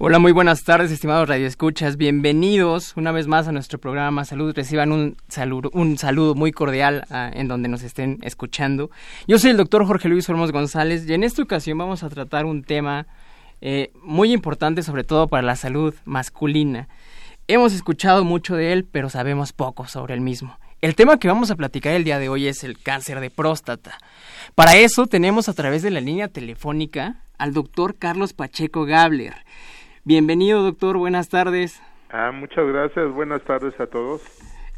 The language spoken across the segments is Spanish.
Hola, muy buenas tardes, estimados radioescuchas. Bienvenidos una vez más a nuestro programa Salud. Reciban un saludo, un saludo muy cordial ah, en donde nos estén escuchando. Yo soy el doctor Jorge Luis Olmos González y en esta ocasión vamos a tratar un tema eh, muy importante, sobre todo para la salud masculina. Hemos escuchado mucho de él, pero sabemos poco sobre el mismo. El tema que vamos a platicar el día de hoy es el cáncer de próstata. Para eso tenemos a través de la línea telefónica al doctor Carlos Pacheco Gabler. Bienvenido, doctor. Buenas tardes. Ah, muchas gracias. Buenas tardes a todos.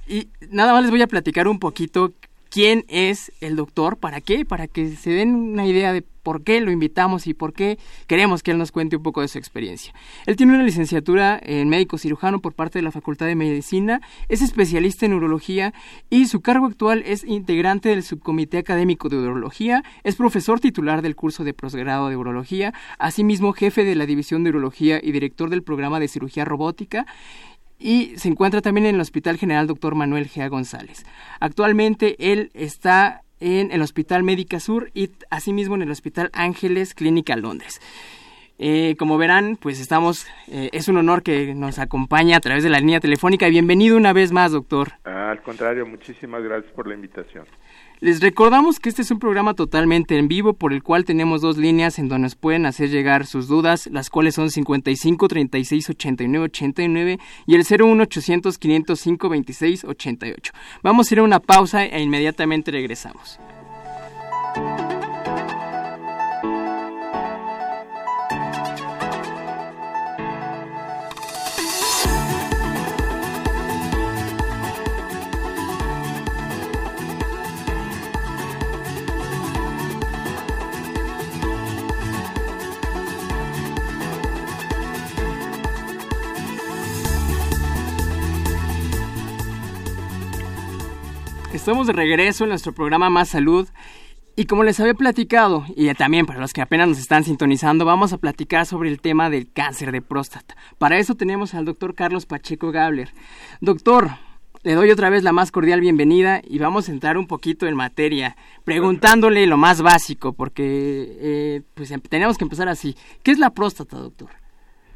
Y nada más les voy a platicar un poquito quién es el doctor, para qué, para que se den una idea de por qué lo invitamos y por qué queremos que él nos cuente un poco de su experiencia. Él tiene una licenciatura en médico cirujano por parte de la Facultad de Medicina, es especialista en urología y su cargo actual es integrante del subcomité académico de urología, es profesor titular del curso de posgrado de urología, asimismo jefe de la división de urología y director del programa de cirugía robótica y se encuentra también en el Hospital General Dr. Manuel Gea González. Actualmente él está en el Hospital Médica Sur y asimismo en el Hospital Ángeles Clínica Londres. Eh, como verán, pues estamos, eh, es un honor que nos acompañe a través de la línea telefónica. Bienvenido una vez más, doctor. Al contrario, muchísimas gracias por la invitación. Les recordamos que este es un programa totalmente en vivo por el cual tenemos dos líneas en donde nos pueden hacer llegar sus dudas, las cuales son 55 36 89 89 y el 01 800 505 26 88. Vamos a ir a una pausa e inmediatamente regresamos. Estamos de regreso en nuestro programa Más Salud. Y como les había platicado, y también para los que apenas nos están sintonizando, vamos a platicar sobre el tema del cáncer de próstata. Para eso tenemos al doctor Carlos Pacheco Gabler. Doctor, le doy otra vez la más cordial bienvenida y vamos a entrar un poquito en materia, preguntándole lo más básico, porque eh, pues em, tenemos que empezar así. ¿Qué es la próstata, doctor?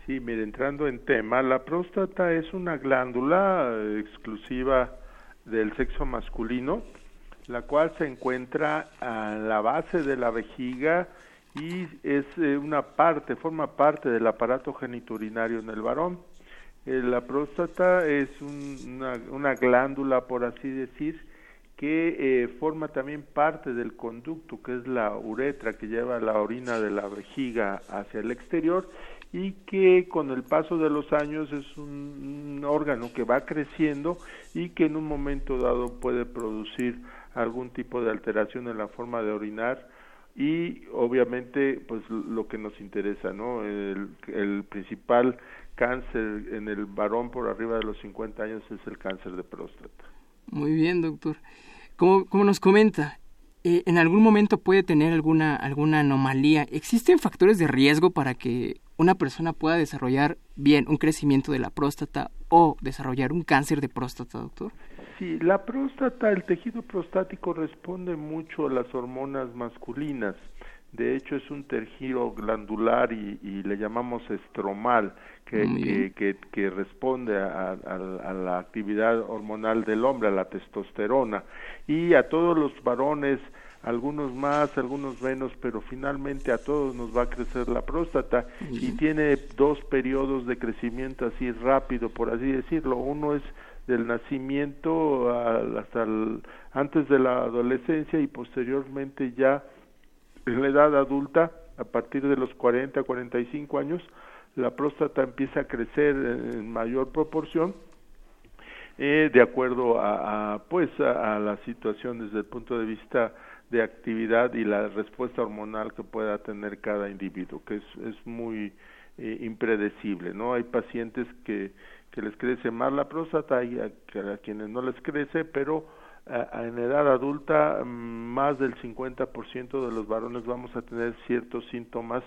Sí, mire, entrando en tema, la próstata es una glándula exclusiva del sexo masculino, la cual se encuentra a la base de la vejiga y es eh, una parte, forma parte del aparato geniturinario en el varón. Eh, la próstata es una, una, glándula, por así decir, que eh, forma también parte del conducto, que es la uretra que lleva la orina de la vejiga hacia el exterior y que con el paso de los años es un, órgano que va creciendo y que en un momento dado puede producir algún tipo de alteración en la forma de orinar y obviamente pues lo que nos interesa, ¿no? El, el principal cáncer en el varón por arriba de los 50 años es el cáncer de próstata. Muy bien, doctor. Como, como nos comenta, eh, en algún momento puede tener alguna, alguna anomalía. ¿Existen factores de riesgo para que una persona pueda desarrollar bien un crecimiento de la próstata o desarrollar un cáncer de próstata, doctor? Sí, la próstata, el tejido prostático responde mucho a las hormonas masculinas. De hecho, es un tejido glandular y, le llamamos estromal, que, que, que, responde a, a, la actividad hormonal del hombre, a la testosterona. Y a todos los varones, algunos más, algunos menos, pero finalmente a todos nos va a crecer la próstata y tiene dos periodos de crecimiento así rápido, por así decirlo. Uno es del nacimiento hasta antes de la adolescencia y posteriormente ya en la edad adulta, a partir de los 40, 45 años, la próstata empieza a crecer en mayor proporción eh, de acuerdo a, pues a, la situación desde el punto de vista de actividad y la respuesta hormonal que pueda tener cada individuo, que es, es muy eh, impredecible, ¿no? Hay pacientes que, que les crece más la próstata y a, quienes no les crece, pero en edad adulta mm, más del 50% de los varones vamos a tener ciertos síntomas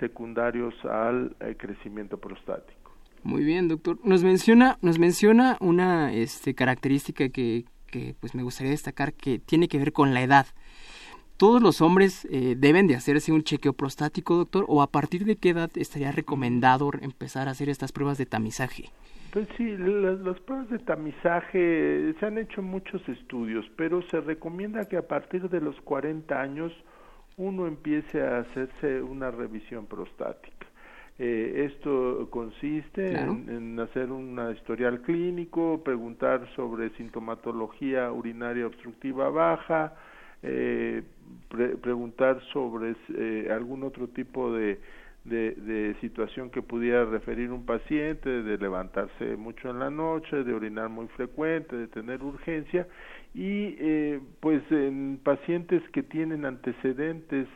secundarios al eh, crecimiento prostático. Muy bien, doctor. Nos menciona, nos menciona una este, característica que, que pues me gustaría destacar que tiene que ver con la edad. ¿Todos los hombres eh, deben de hacerse un chequeo prostático, doctor? ¿O a partir de qué edad estaría recomendado empezar a hacer estas pruebas de tamizaje? Pues sí, las, pruebas de tamizaje se han hecho muchos estudios, pero se recomienda que a partir de los 40 años uno empiece a hacerse una revisión prostática. Eh, esto consiste en, hacer un historial clínico, preguntar sobre sintomatología urinaria obstructiva baja, eh, preguntar sobre eh, algún otro tipo de, de, situación que pudiera referir un paciente, de levantarse mucho en la noche, de orinar muy frecuente, de tener urgencia y eh, pues en pacientes que tienen antecedentes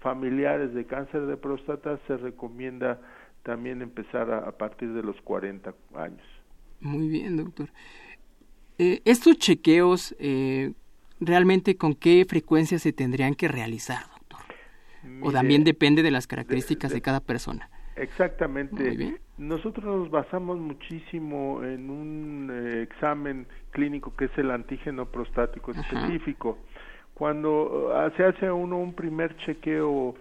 familiares de cáncer de próstata se recomienda también empezar a, partir de los 40 años. Muy bien, doctor. Eh, estos chequeos, eh, ¿realmente con qué frecuencia se tendrían que realizar, doctor? o también depende de las características de, cada persona. Exactamente. Nosotros nos basamos muchísimo en un eh, examen clínico que es el antígeno prostático específico. Cuando uh, se hace uno un primer chequeo,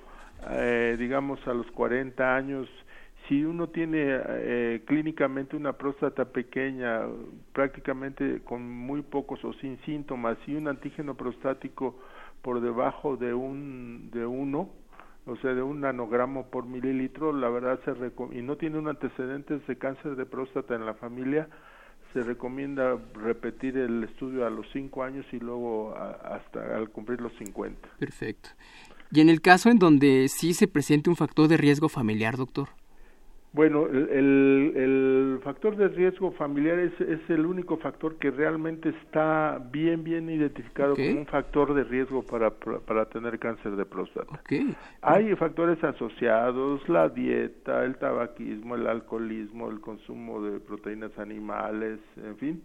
eh, digamos a los 40 años, si uno tiene eh, clínicamente una próstata pequeña, prácticamente con muy pocos o sin síntomas, y un antígeno prostático por debajo de un de uno, o sea, de un nanogramo por mililitro, la verdad se y no tiene un antecedentes de cáncer de próstata en la familia, se recomienda repetir el estudio a los cinco años y luego hasta al cumplir los 50. Perfecto. Y en el caso en donde sí se presente un factor de riesgo familiar, doctor. Bueno, el, el, factor de riesgo familiar es, es, el único factor que realmente está bien, bien identificado como un factor de riesgo para, para tener cáncer de próstata. Hay factores asociados, la dieta, el tabaquismo, el alcoholismo, el consumo de proteínas animales, en fin,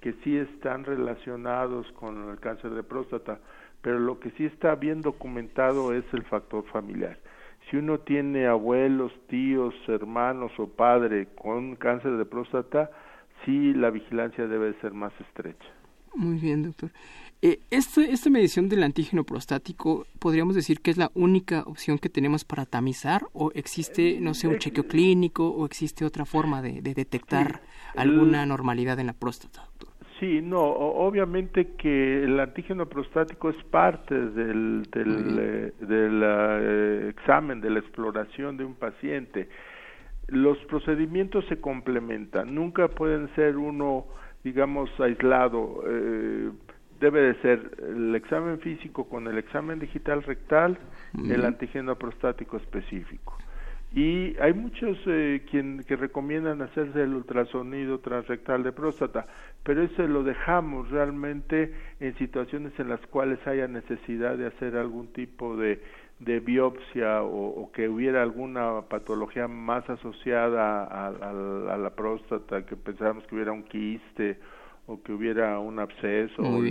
que sí están relacionados con el cáncer de próstata, pero lo que sí está bien documentado es el factor familiar si uno tiene abuelos, tíos, hermanos o padre con cáncer de próstata, sí la vigilancia debe ser más estrecha. Muy bien, doctor. Eh, esta, medición del antígeno prostático, ¿podríamos decir que es la única opción que tenemos para tamizar? ¿O existe, no sé, un chequeo clínico o existe otra forma de, detectar alguna normalidad en la próstata, doctor? Sí, no, obviamente que el antígeno prostático es parte del, del, eh, eh, examen, de la exploración de un paciente. Los procedimientos se complementan, nunca pueden ser uno, digamos, aislado. Eh, debe de ser el examen físico con el examen digital rectal, el antígeno prostático específico. Y hay muchos eh, quien, que recomiendan hacerse el ultrasonido transrectal de próstata, pero ese lo dejamos realmente en situaciones en las cuales haya necesidad de hacer algún tipo de, de biopsia o, que hubiera alguna patología más asociada a, la próstata, que pensáramos que hubiera un quiste o que hubiera un absceso o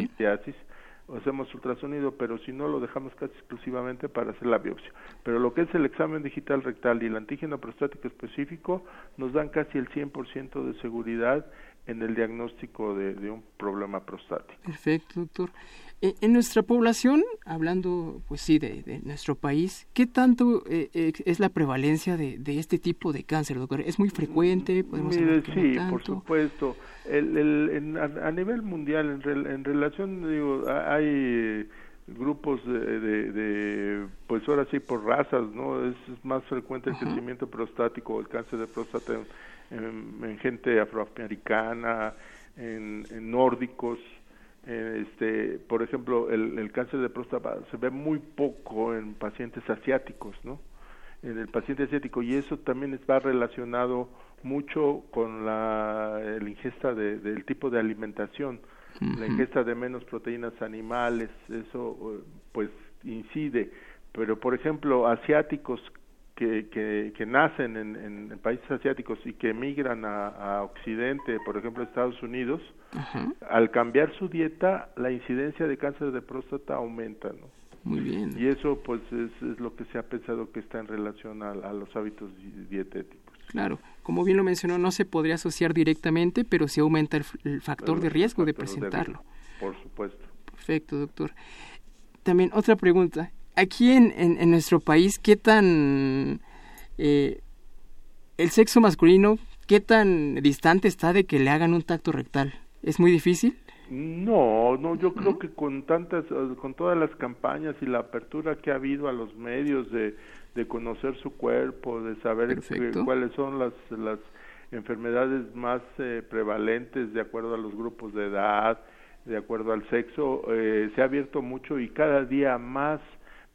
hacemos ultrasonido, pero si no lo dejamos casi exclusivamente para hacer la biopsia. Pero lo que es el examen digital rectal y el antígeno prostático específico nos dan casi el 100% de seguridad en el diagnóstico de, un problema prostático. Perfecto, doctor. Eh, en nuestra población, hablando, pues sí, de, nuestro país, ¿qué tanto eh, eh, es la prevalencia de, este tipo de cáncer, doctor? ¿Es muy frecuente? ¿Podemos sí, por supuesto. El, a, nivel mundial, en, relación, digo, hay grupos de, pues ahora sí por razas, ¿no? Es, más frecuente el crecimiento prostático, el cáncer de próstata en, gente afroamericana, en, nórdicos. este, por ejemplo, el, el, cáncer de próstata se ve muy poco en pacientes asiáticos, ¿no? En el paciente asiático y eso también está relacionado mucho con la el ingesta de, del tipo de alimentación, la ingesta de menos proteínas animales, eso pues incide. Pero por ejemplo, asiáticos que, que, que nacen en, en, países asiáticos y que emigran a, Occidente, por ejemplo Estados Unidos, al cambiar su dieta, la incidencia de cáncer de próstata aumenta, ¿no? Muy bien. Y eso pues es, es lo que se ha pensado que está en relación a, los hábitos dietéticos. Claro, como bien lo mencionó, no se podría asociar directamente, pero sí aumenta el, factor de riesgo de presentarlo. por supuesto. Perfecto, doctor. También otra pregunta. Aquí en, en, nuestro país, ¿qué tan... Eh, el sexo masculino, ¿qué tan distante está de que le hagan un tacto rectal? ¿Es muy difícil? No, no, yo creo que con tantas, eh, con todas las campañas y la apertura que ha habido a los medios de, de conocer su cuerpo, de saber cuáles son las, las enfermedades más eh, prevalentes de acuerdo a los grupos de edad, de acuerdo al sexo, eh, se ha abierto mucho y cada día más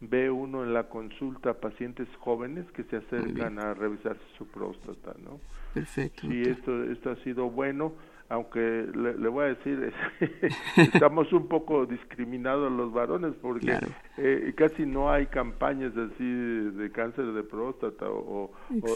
ve uno en la consulta pacientes jóvenes que se acercan a revisarse su próstata, ¿no? Perfecto. Sí, esto, esto ha sido bueno aunque le, voy a decir, estamos un poco discriminados los varones porque eh, casi no hay campañas así de cáncer de próstata o,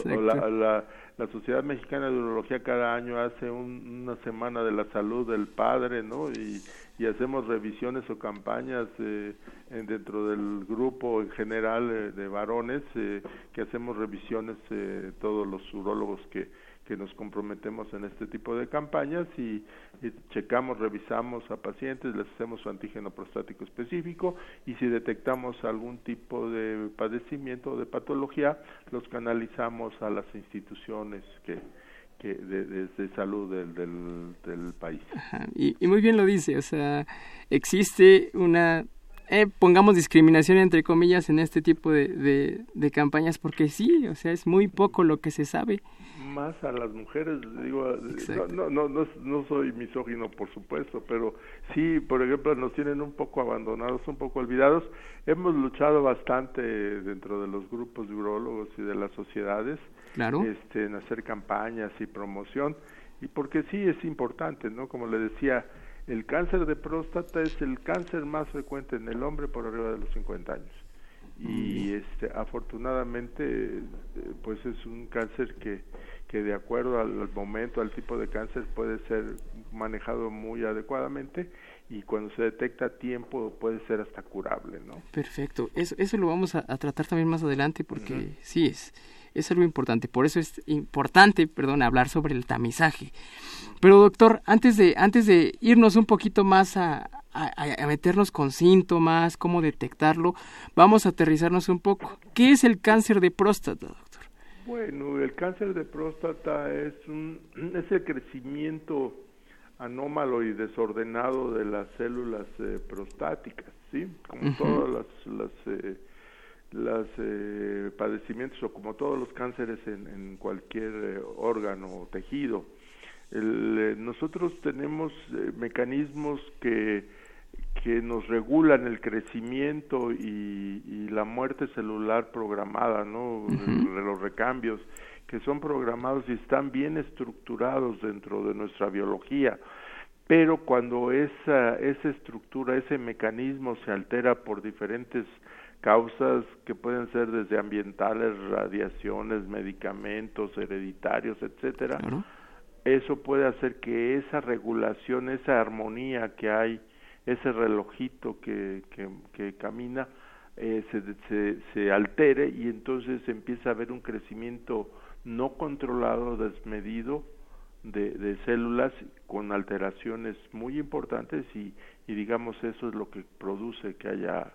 la, la, Sociedad Mexicana de Urología cada año hace una semana de la salud del padre, ¿no? Y, hacemos revisiones o campañas eh, dentro del grupo en general eh, de varones que hacemos revisiones todos los urólogos que que nos comprometemos en este tipo de campañas y, checamos, revisamos a pacientes, les hacemos su antígeno prostático específico y si detectamos algún tipo de padecimiento o de patología, los canalizamos a las instituciones que, que de, salud del, del, país. Y, y, muy bien lo dice, o sea, existe una, eh, pongamos discriminación entre comillas en este tipo de, de, campañas, porque sí, o sea, es muy poco lo que se sabe más a las mujeres, digo, no, no, no, no, soy misógino, por supuesto, pero sí, por ejemplo, nos tienen un poco abandonados, un poco olvidados. Hemos luchado bastante dentro de los grupos de urólogos y de las sociedades claro. este, en hacer campañas y promoción, y porque sí es importante, ¿no? Como le decía, el cáncer de próstata es el cáncer más frecuente en el hombre por arriba de los 50 años y este afortunadamente eh, pues es un cáncer que que de acuerdo al, momento, al tipo de cáncer, puede ser manejado muy adecuadamente y cuando se detecta a tiempo puede ser hasta curable, ¿no? Perfecto. Eso, eso lo vamos a, tratar también más adelante porque sí es es algo importante. Por eso es importante, perdón, hablar sobre el tamizaje. Pero doctor, antes de antes de irnos un poquito más a, a, meternos con síntomas, cómo detectarlo, vamos a aterrizarnos un poco. ¿Qué es el cáncer de próstata? Bueno, el cáncer de próstata es, un, es el crecimiento anómalo y desordenado de las células eh, prostáticas, ¿sí? Como todos los las, eh, las eh, padecimientos o como todos los cánceres en, en cualquier órgano o tejido. nosotros tenemos mecanismos que que nos regulan el crecimiento y, y la muerte celular programada, ¿no? Los recambios que son programados y están bien estructurados dentro de nuestra biología. Pero cuando esa, esa estructura, ese mecanismo se altera por diferentes causas que pueden ser desde ambientales, radiaciones, medicamentos, hereditarios, etcétera, eso puede hacer que esa regulación, esa armonía que hay ese relojito que, que, camina eh, se, se, se altere y entonces empieza a haber un crecimiento no controlado, desmedido de, de células con alteraciones muy importantes y, y digamos eso es lo que produce que haya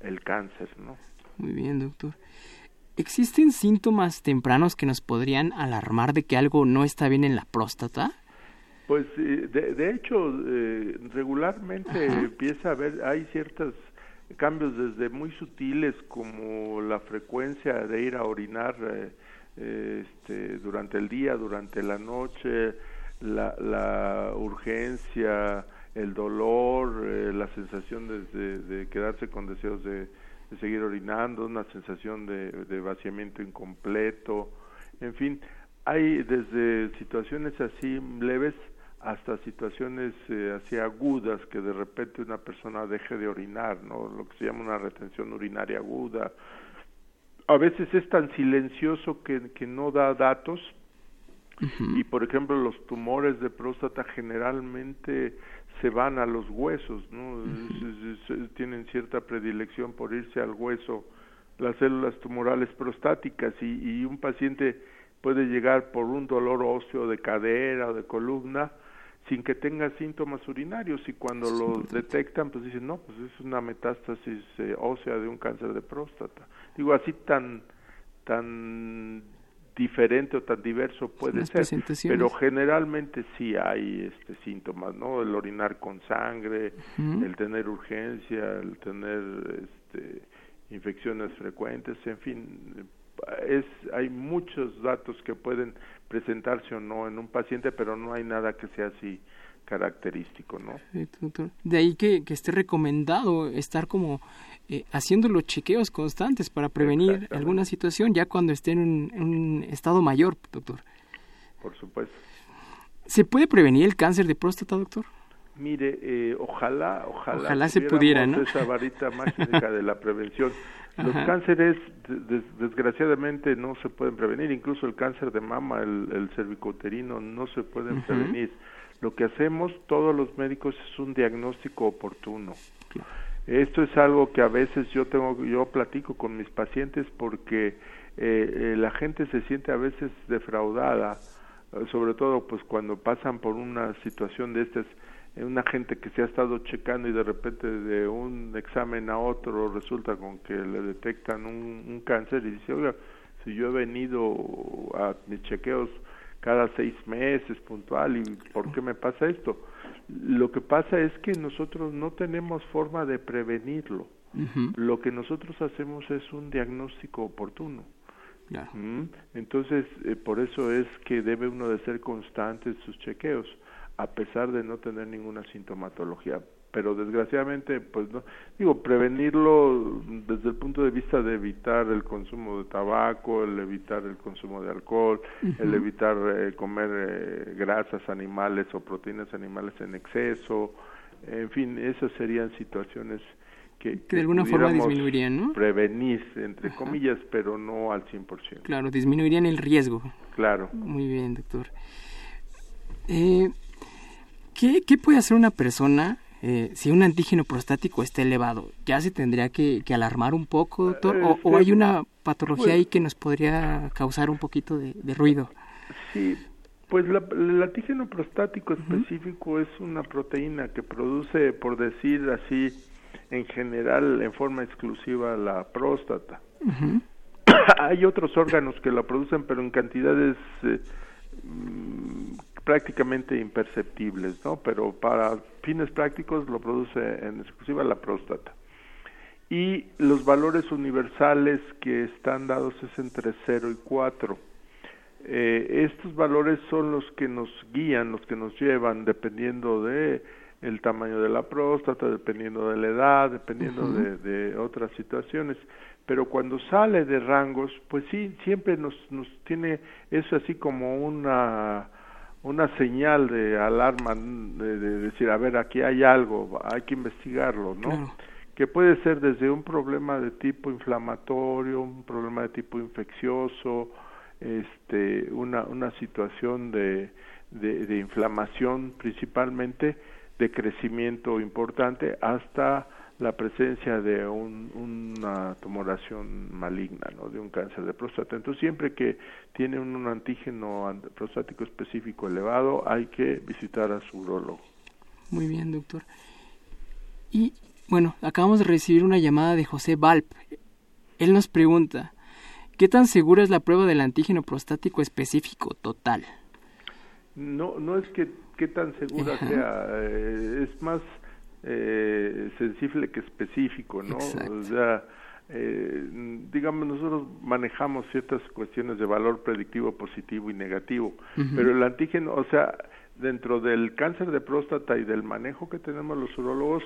el cáncer, ¿no? Muy bien, doctor. ¿Existen síntomas tempranos que nos podrían alarmar de que algo no está bien en la próstata? Pues de, de hecho, eh, regularmente empieza a haber, hay ciertos cambios desde muy sutiles como la frecuencia de ir a orinar eh, este, durante el día, durante la noche, la, la urgencia, el dolor, eh, la sensación de, de, quedarse con deseos de, seguir orinando, una sensación de, de vaciamiento incompleto, en fin, hay desde situaciones así leves hasta situaciones eh, así agudas que de repente una persona deje de orinar, ¿no? Lo que se llama una retención urinaria aguda. A veces es tan silencioso que, que no da datos y por ejemplo los tumores de próstata generalmente se van a los huesos, ¿no? tienen cierta predilección por irse al hueso las células tumorales prostáticas y, y un paciente puede llegar por un dolor óseo de cadera o de columna sin que tenga síntomas urinarios y cuando lo detectan pues dicen no pues es una metástasis eh, ósea de un cáncer de próstata. Digo así tan tan diferente o tan diverso puede ser pero generalmente sí hay este síntomas no el orinar con sangre el tener urgencia el tener este infecciones frecuentes en fin es hay muchos datos que pueden presentarse o no en un paciente, pero no hay nada que sea así característico, ¿no? De ahí que, que esté recomendado estar como eh, haciendo los chequeos constantes para prevenir alguna situación ya cuando esté en un, estado mayor, doctor. Por supuesto. ¿Se puede prevenir el cáncer de próstata, doctor? Mire, eh, ojalá, ojalá, ojalá se pudiera, ¿no? Esa varita mágica de la prevención. Los cánceres, desgraciadamente, no se pueden prevenir. Incluso el cáncer de mama, el, el cervicouterino, no se pueden prevenir. Lo que hacemos todos los médicos es un diagnóstico oportuno. Esto es algo que a veces yo tengo, yo platico con mis pacientes porque eh, eh, la gente se siente a veces defraudada, eh, sobre todo pues cuando pasan por una situación de estas una gente que se ha estado checando y de repente de un examen a otro resulta con que le detectan un, cáncer y dice, oiga, si yo he venido a mis chequeos cada seis meses puntual y ¿por qué me pasa esto? Lo que pasa es que nosotros no tenemos forma de prevenirlo. Lo que nosotros hacemos es un diagnóstico oportuno. Entonces, eh, por eso es que debe uno de ser constante en sus chequeos a pesar de no tener ninguna sintomatología. Pero desgraciadamente pues no digo prevenirlo desde el punto de vista de evitar el consumo de tabaco el evitar el consumo de alcohol el evitar eh, comer eh, grasas animales o proteínas animales en exceso en fin esas serían situaciones que, que de alguna forma disminuirían ¿no? prevenir entre comillas pero no al 100% claro disminuirían el riesgo. Claro. Muy bien doctor. Eh, ¿Qué, ¿Qué, puede hacer una persona eh, si un antígeno prostático está elevado? ¿Ya se tendría que, alarmar un poco, doctor? ¿O, o hay una patología ahí que nos podría causar un poquito de, ruido? Sí, pues el antígeno prostático específico es una proteína que produce, por decir así, en general, en forma exclusiva, la próstata. hay otros órganos que la producen, pero en cantidades... Eh, prácticamente imperceptibles, ¿no? Pero para fines prácticos lo produce en exclusiva la próstata. Y los valores universales que están dados es entre 0 y 4. Eh, estos valores son los que nos guían, los que nos llevan, dependiendo de el tamaño de la próstata, dependiendo de la edad, dependiendo de, de, otras situaciones. Pero cuando sale de rangos, pues sí, siempre nos, nos tiene eso así como una una señal de alarma, de, decir, a ver, aquí hay algo, hay que investigarlo, ¿no? Que puede ser desde un problema de tipo inflamatorio, un problema de tipo infeccioso, este, una, una situación de, de inflamación principalmente, de crecimiento importante, hasta la presencia de una tumoración maligna, ¿no? de un cáncer de próstata. Entonces, siempre que tiene un, antígeno prostático específico elevado, hay que visitar a su urologo. Muy bien, doctor. Y bueno, acabamos de recibir una llamada de José Valp. Él nos pregunta, ¿qué tan segura es la prueba del antígeno prostático específico total? No, no es que qué tan segura sea, eh, es más eh, sensible que específico, ¿no? O sea, eh, digamos, nosotros manejamos ciertas cuestiones de valor predictivo positivo y negativo, pero el antígeno, o sea, dentro del cáncer de próstata y del manejo que tenemos los urólogos,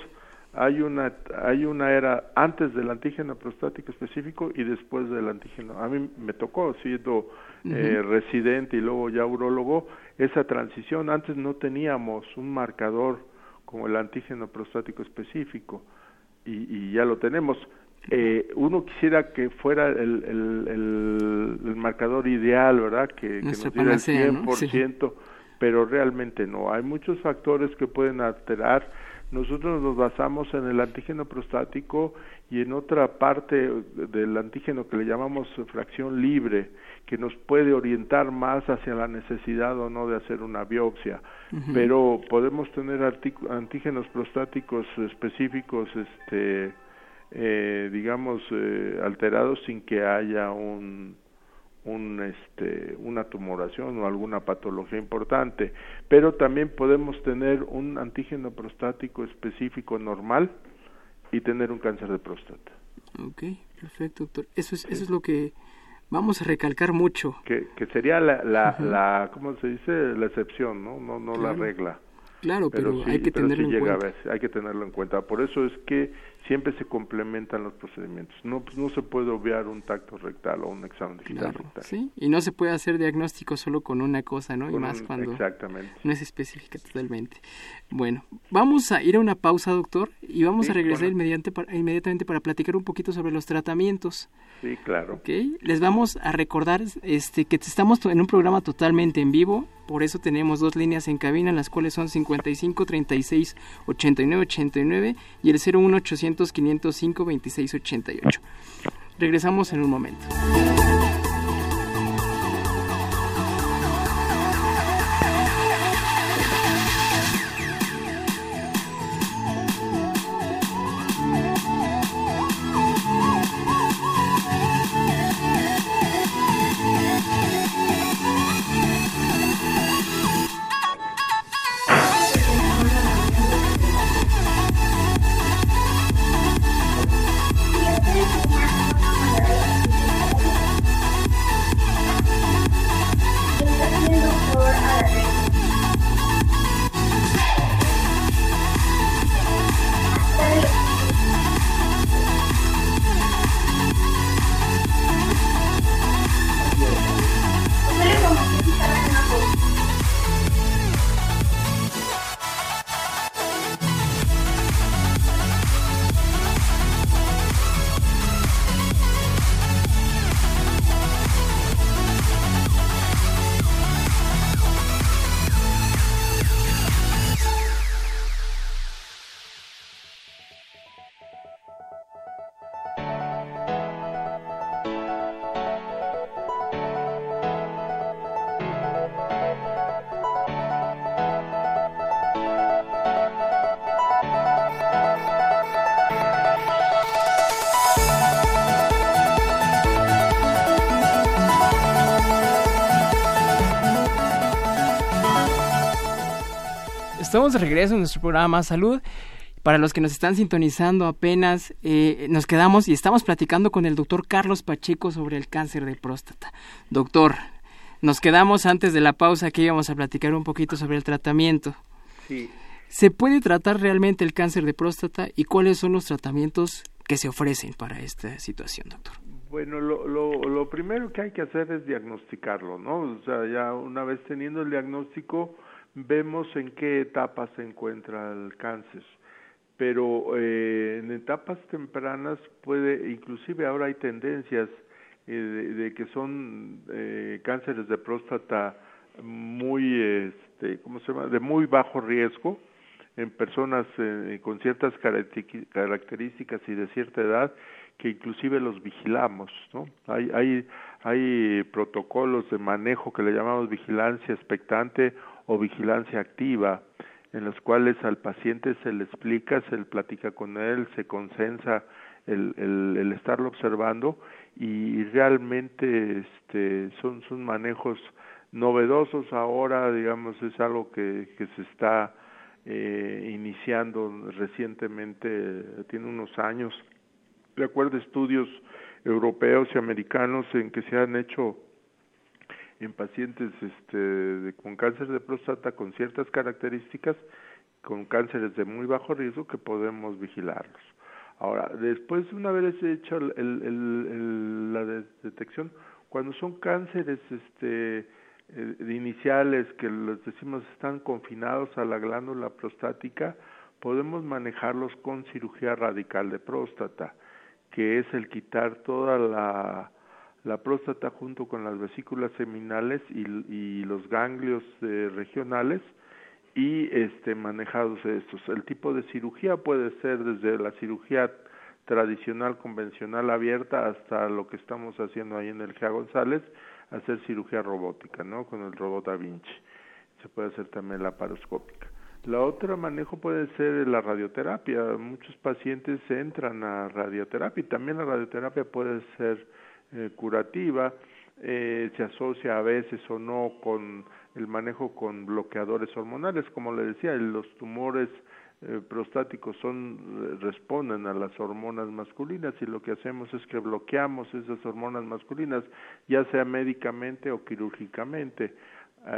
hay una hay una era antes del antígeno prostático específico y después del antígeno. A mí me tocó siendo eh, residente y luego ya urólogo esa transición. Antes no teníamos un marcador como el antígeno prostático específico y, y ya lo tenemos. Eh, uno quisiera que fuera el, el, el, marcador ideal, ¿verdad? Que, que nos diera el 100%, pero realmente no. Hay muchos factores que pueden alterar nosotros nos basamos en el antígeno prostático y en otra parte del antígeno que le llamamos fracción libre, que nos puede orientar más hacia la necesidad o no de hacer una biopsia. Pero podemos tener antígenos prostáticos específicos, este, eh, digamos, eh, alterados sin que haya un, un, este, una tumoración o alguna patología importante, pero también podemos tener un antígeno prostático específico normal y tener un cáncer de próstata. Ok, perfecto, doctor. Eso es, eso es lo que vamos a recalcar mucho. Que, que sería la, la, la, ¿cómo se dice? La excepción, ¿no? No, no la regla. Claro, pero, hay que tenerlo en cuenta. hay que tenerlo en cuenta. Por eso es que siempre se complementan los procedimientos. No, pues, no se puede obviar un tacto rectal o un examen digital rectal. Sí, y no se puede hacer diagnóstico solo con una cosa, ¿no? y más cuando exactamente. no es específica totalmente. Bueno, vamos a ir a una pausa, doctor, y vamos a regresar inmediatamente para platicar un poquito sobre los tratamientos. Sí, claro. Okay. Les vamos a recordar este, que estamos en un programa totalmente en vivo, por eso tenemos dos líneas en cabina, las cuales son 55 36 89 89 y el 01 800 505 26 88. Regresamos en un momento. Estamos de regreso en nuestro programa Salud. Para los que nos están sintonizando apenas, eh, nos quedamos y estamos platicando con el doctor Carlos Pacheco sobre el cáncer de próstata. Doctor, nos quedamos antes de la pausa que íbamos a platicar un poquito sobre el tratamiento. Sí. ¿Se puede tratar realmente el cáncer de próstata y cuáles son los tratamientos que se ofrecen para esta situación, doctor? Bueno, lo, lo, lo primero que hay que hacer es diagnosticarlo, ¿no? O sea, ya una vez teniendo el diagnóstico, vemos en qué etapa se encuentra el cáncer. Pero eh, en etapas tempranas puede, inclusive ahora hay tendencias eh, de, que son eh, cánceres de próstata muy, este, ¿cómo se llama? De muy bajo riesgo en personas eh, con ciertas características y de cierta edad que inclusive los vigilamos, ¿no? Hay, hay, hay protocolos de manejo que le llamamos vigilancia expectante o vigilancia activa, en los cuales al paciente se le explica, se le platica con él, se consensa el, el, estarlo observando y realmente este, son, son manejos novedosos. Ahora, digamos, es algo que, que se está eh, iniciando recientemente, tiene unos años, de acuerdo a estudios europeos y americanos en que se han hecho en pacientes este, con cáncer de próstata con ciertas características, con cánceres de muy bajo riesgo que podemos vigilarlos. Ahora, después de una vez hecho el, la detección, cuando son cánceres este, eh, iniciales que les decimos están confinados a la glándula prostática, podemos manejarlos con cirugía radical de próstata, que es el quitar toda la, la próstata junto con las vesículas seminales y, los ganglios eh, regionales y este manejados estos. El tipo de cirugía puede ser desde la cirugía tradicional convencional abierta hasta lo que estamos haciendo ahí en el GEA González, hacer cirugía robótica, ¿no? Con el robot Da Vinci. Se puede hacer también la paroscópica. La otra manejo puede ser la radioterapia. Muchos pacientes entran a radioterapia y también la radioterapia puede ser eh, curativa. Eh, se asocia a veces o no con el manejo con bloqueadores hormonales, como le decía, los tumores eh, prostáticos son responden a las hormonas masculinas y lo que hacemos es que bloqueamos esas hormonas masculinas, ya sea médicamente o quirúrgicamente.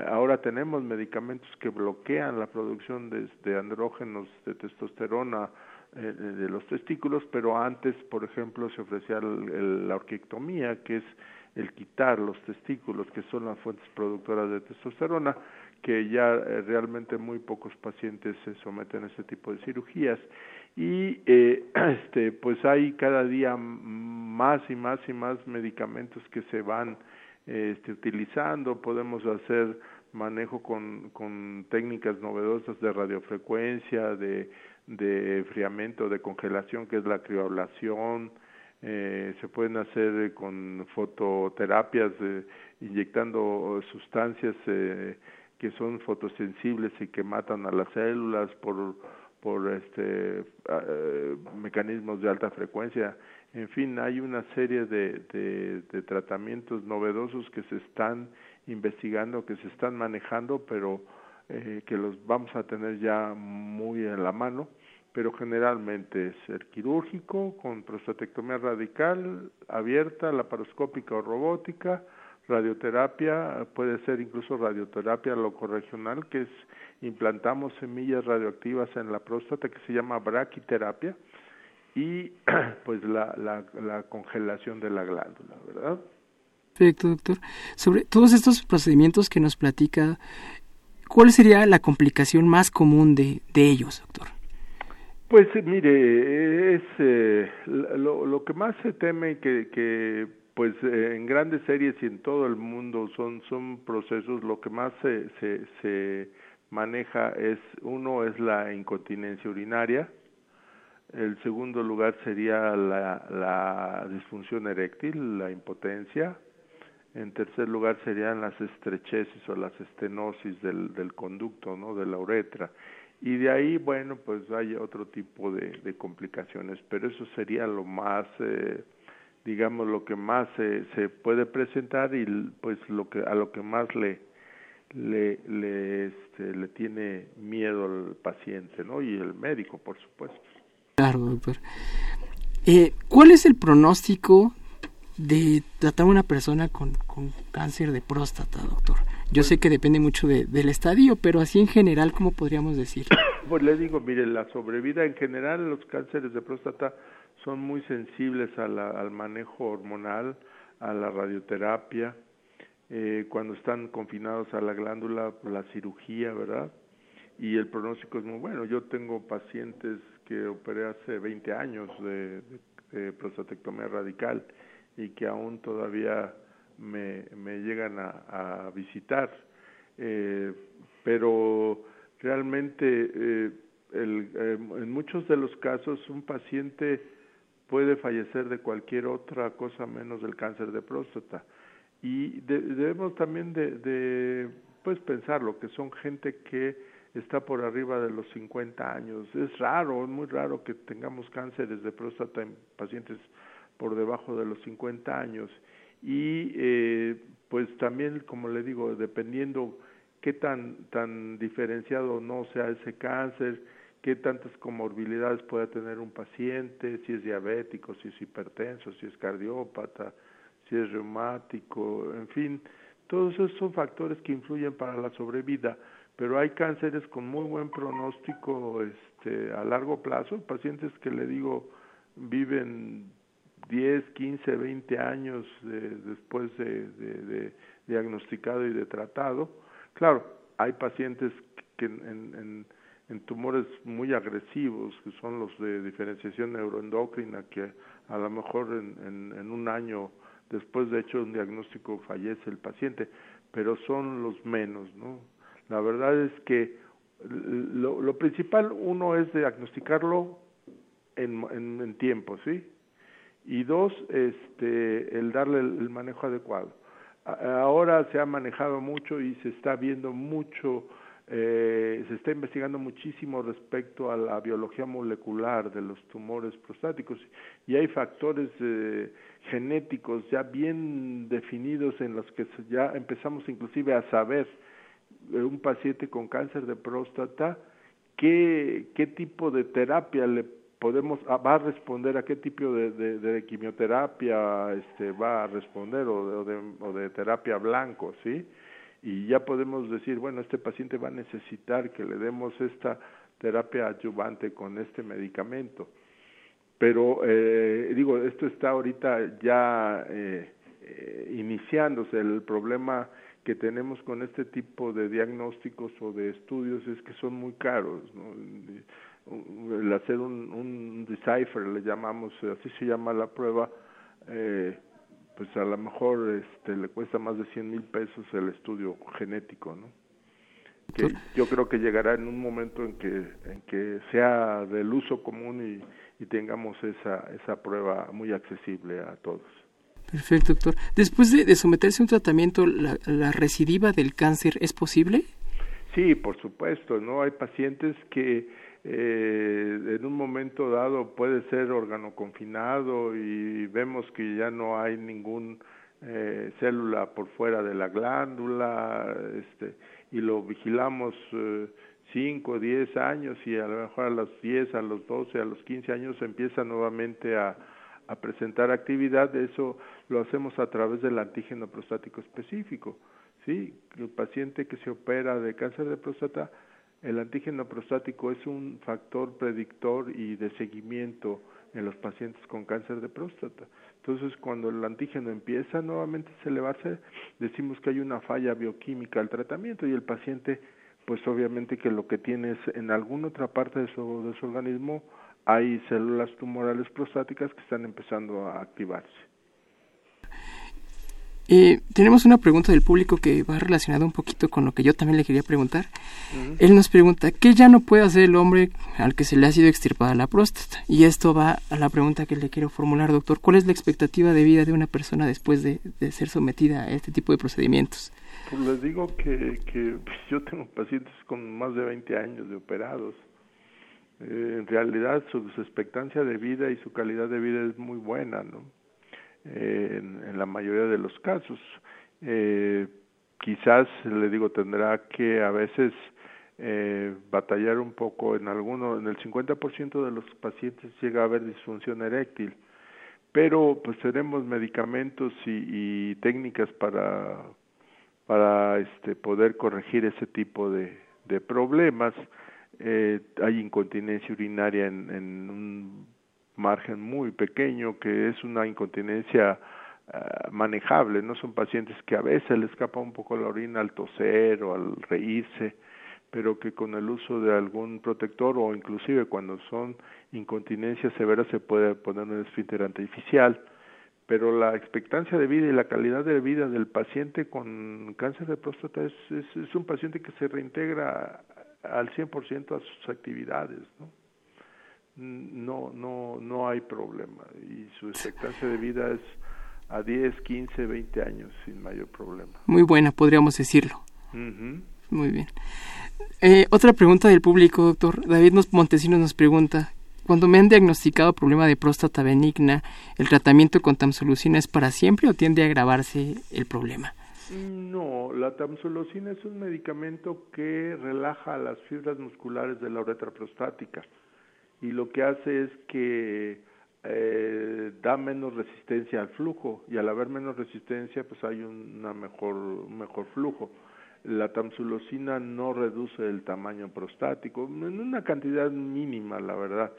ahora tenemos medicamentos que bloquean la producción de, andrógenos de testosterona eh, de los testículos, pero antes, por ejemplo, se ofrecía la orquectomía, que es el quitar los testículos, que son las fuentes productoras de testosterona, que ya eh, realmente muy pocos pacientes se someten a este tipo de cirugías. Y eh, este pues hay cada día más y más y más medicamentos que se van este, utilizando. Podemos hacer manejo con, con técnicas novedosas de radiofrecuencia de de enfriamiento de congelación que es la crioablación eh, se pueden hacer con fototerapias inyectando sustancias eh, que son fotosensibles y que matan a las células por por este eh, mecanismos de alta frecuencia. En fin hay una serie de, de, de tratamientos novedosos que se están investigando que se están manejando pero eh, que los vamos a tener ya muy en la mano pero generalmente es el quirúrgico con prostatectomía radical abierta, laparoscópica o robótica, radioterapia, puede ser incluso radioterapia locorregional, que es implantamos semillas radioactivas en la próstata que se llama braquiterapia y pues la, la, la congelación de la glándula, ¿verdad? Perfecto, doctor. Sobre todos estos procedimientos que nos platica, ¿cuál sería la complicación más común de, de ellos, doctor? Pues mire, es eh, lo, que más se teme que, que pues eh, en grandes series y en todo el mundo son son procesos lo que más se, se, se maneja es uno es la incontinencia urinaria el segundo lugar sería la, la disfunción eréctil la impotencia en tercer lugar serían las estrecheces o las estenosis del, del conducto no de la uretra. Y de ahí bueno pues hay otro tipo de, de complicaciones pero eso sería lo más eh, digamos lo que más se, se puede presentar y pues lo que a lo que más le le le este, le tiene miedo al paciente no y el médico por supuesto. Claro doctor. Eh, ¿cuál es el pronóstico de tratar a una persona con, con cáncer de próstata doctor yo sé que depende mucho de, del estadio, pero así en general, ¿cómo podríamos decir? Pues le digo, mire, la sobrevida en general, los cánceres de próstata son muy sensibles a la, al manejo hormonal, a la radioterapia, eh, cuando están confinados a la glándula, la cirugía, ¿verdad? Y el pronóstico es muy bueno. Yo tengo pacientes que operé hace 20 años de, de prostatectomía radical y que aún todavía me, me llegan a, visitar, eh, pero realmente eh, el, eh, en muchos de los casos un paciente puede fallecer de cualquier otra cosa menos del cáncer de próstata. Y debemos también de, de pues pensarlo que son gente que está por arriba de los 50 años. Es raro es muy raro que tengamos cánceres de próstata en pacientes por debajo de los 50 años. Y eh, pues también como le digo dependiendo qué tan tan diferenciado no sea ese cáncer qué tantas comorbilidades pueda tener un paciente si es diabético si es hipertenso si es cardiópata si es reumático en fin. Todos esos son factores que influyen para la sobrevida, pero hay cánceres con muy buen pronóstico este, a largo plazo, pacientes que le digo viven 10, 15, 20 años después de, de, diagnosticado y de tratado. Claro, hay pacientes que en, en, tumores muy agresivos, que son los de diferenciación neuroendocrina, que a lo mejor en, en, un año después de hecho un diagnóstico fallece el paciente, pero son los menos, ¿no? La verdad es que lo, lo principal uno es diagnosticarlo en, en, en tiempo, ¿sí? Y dos, este, el darle el manejo adecuado. Ahora se ha manejado mucho y se está viendo mucho, eh, se está investigando muchísimo respecto a la biología molecular de los tumores prostáticos y hay factores eh, genéticos ya bien definidos en los que ya empezamos inclusive a saber eh, un paciente con cáncer de próstata qué, qué tipo de terapia le podemos ah, va a responder a qué tipo de, de, quimioterapia este va a responder o de, o de, terapia blanco sí y ya podemos decir bueno este paciente va a necesitar que le demos esta terapia adyuvante con este medicamento. Pero eh, digo esto está ahorita ya eh, eh, iniciándose. El problema que tenemos con este tipo de diagnósticos o de estudios es que son muy caros ¿no? El hacer un, un decipher, le llamamos, así se llama la prueba, eh, pues a lo mejor este, le cuesta más de 100 mil pesos el estudio genético, ¿no? Que yo creo que llegará en un momento en que, en que sea del uso común y, y tengamos esa, esa prueba muy accesible a todos. Perfecto, doctor. Después de, de someterse a un tratamiento, ¿la, ¿la recidiva del cáncer es posible? Sí, por supuesto, ¿no? Hay pacientes que eh, en un momento dado puede ser órgano confinado y vemos que ya no hay ningún eh, célula por fuera de la glándula este y lo vigilamos eh, 5 o 10 años y a lo mejor a los 10, a los 12, a los 15 años empieza nuevamente a, a presentar actividad, eso lo hacemos a través del antígeno prostático específico. ¿sí? El paciente que se opera de cáncer de próstata el antígeno prostático es un factor predictor y de seguimiento en los pacientes con cáncer de próstata. Entonces, cuando el antígeno empieza nuevamente a elevarse, decimos que hay una falla bioquímica al tratamiento y el paciente, pues obviamente que lo que tiene es en alguna otra parte de su, de su organismo hay células tumorales prostáticas que están empezando a activarse. Eh, tenemos una pregunta del público que va relacionada un poquito con lo que yo también le quería preguntar. Él nos pregunta, ¿qué ya no puede hacer el hombre al que se le ha sido extirpada la próstata? Y esto va a la pregunta que le quiero formular, doctor. ¿Cuál es la expectativa de vida de una persona después de, ser sometida a este tipo de procedimientos? Pues les digo que, que yo tengo pacientes con más de 20 años de operados. Eh, en realidad su, su expectancia de vida y su calidad de vida es muy buena, ¿no? En, la mayoría de los casos. Eh, quizás, le digo, tendrá que a veces eh, batallar un poco en alguno, en el 50% de los pacientes llega a haber disfunción eréctil, pero pues tenemos medicamentos y, y técnicas para para este poder corregir ese tipo de, de problemas. Eh, hay incontinencia urinaria en, en un margen muy pequeño, que es una incontinencia ah, manejable, no son pacientes que a veces le escapa un poco la orina al toser o al reírse, pero que con el uso de algún protector o inclusive cuando son incontinencias severas se puede poner un esfínter artificial, pero la expectancia de vida y la calidad de vida del paciente con cáncer de próstata es, es, es un paciente que se reintegra al 100% a sus actividades, ¿no? No, no, no hay problema y su expectancia de vida es a 10, 15, 20 años sin mayor problema. Muy buena, podríamos decirlo. Muy bien. Eh, otra pregunta del público, doctor. David Montesinos nos pregunta, cuando me han diagnosticado problema de próstata benigna, ¿el tratamiento con tamsulusina es para siempre o tiende a agravarse el problema? No, la tamsulusina es un medicamento que relaja las fibras musculares de la uretra prostática y lo que hace es que eh, da menos resistencia al flujo y al haber menos resistencia pues hay una mejor, un mejor flujo. La tamsulosina no reduce el tamaño prostático en una cantidad mínima, la verdad,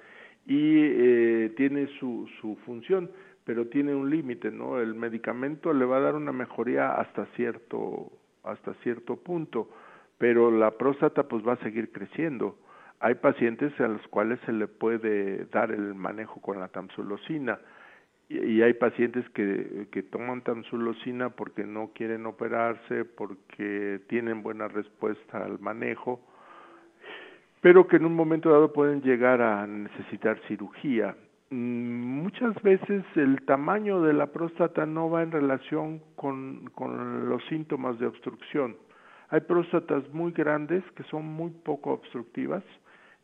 y eh, tiene su, su función, pero tiene un límite, ¿no? El medicamento le va a dar una mejoría hasta cierto hasta cierto punto, pero la próstata pues va a seguir creciendo. Hay pacientes a los cuales se le puede dar el manejo con la tamsulosina y, hay pacientes que, que toman tamsulosina porque no quieren operarse, porque tienen buena respuesta al manejo, pero que en un momento dado pueden llegar a necesitar cirugía. Mm, muchas veces el tamaño de la próstata no va en relación con, con los síntomas de obstrucción. Hay próstatas muy grandes que son muy poco obstructivas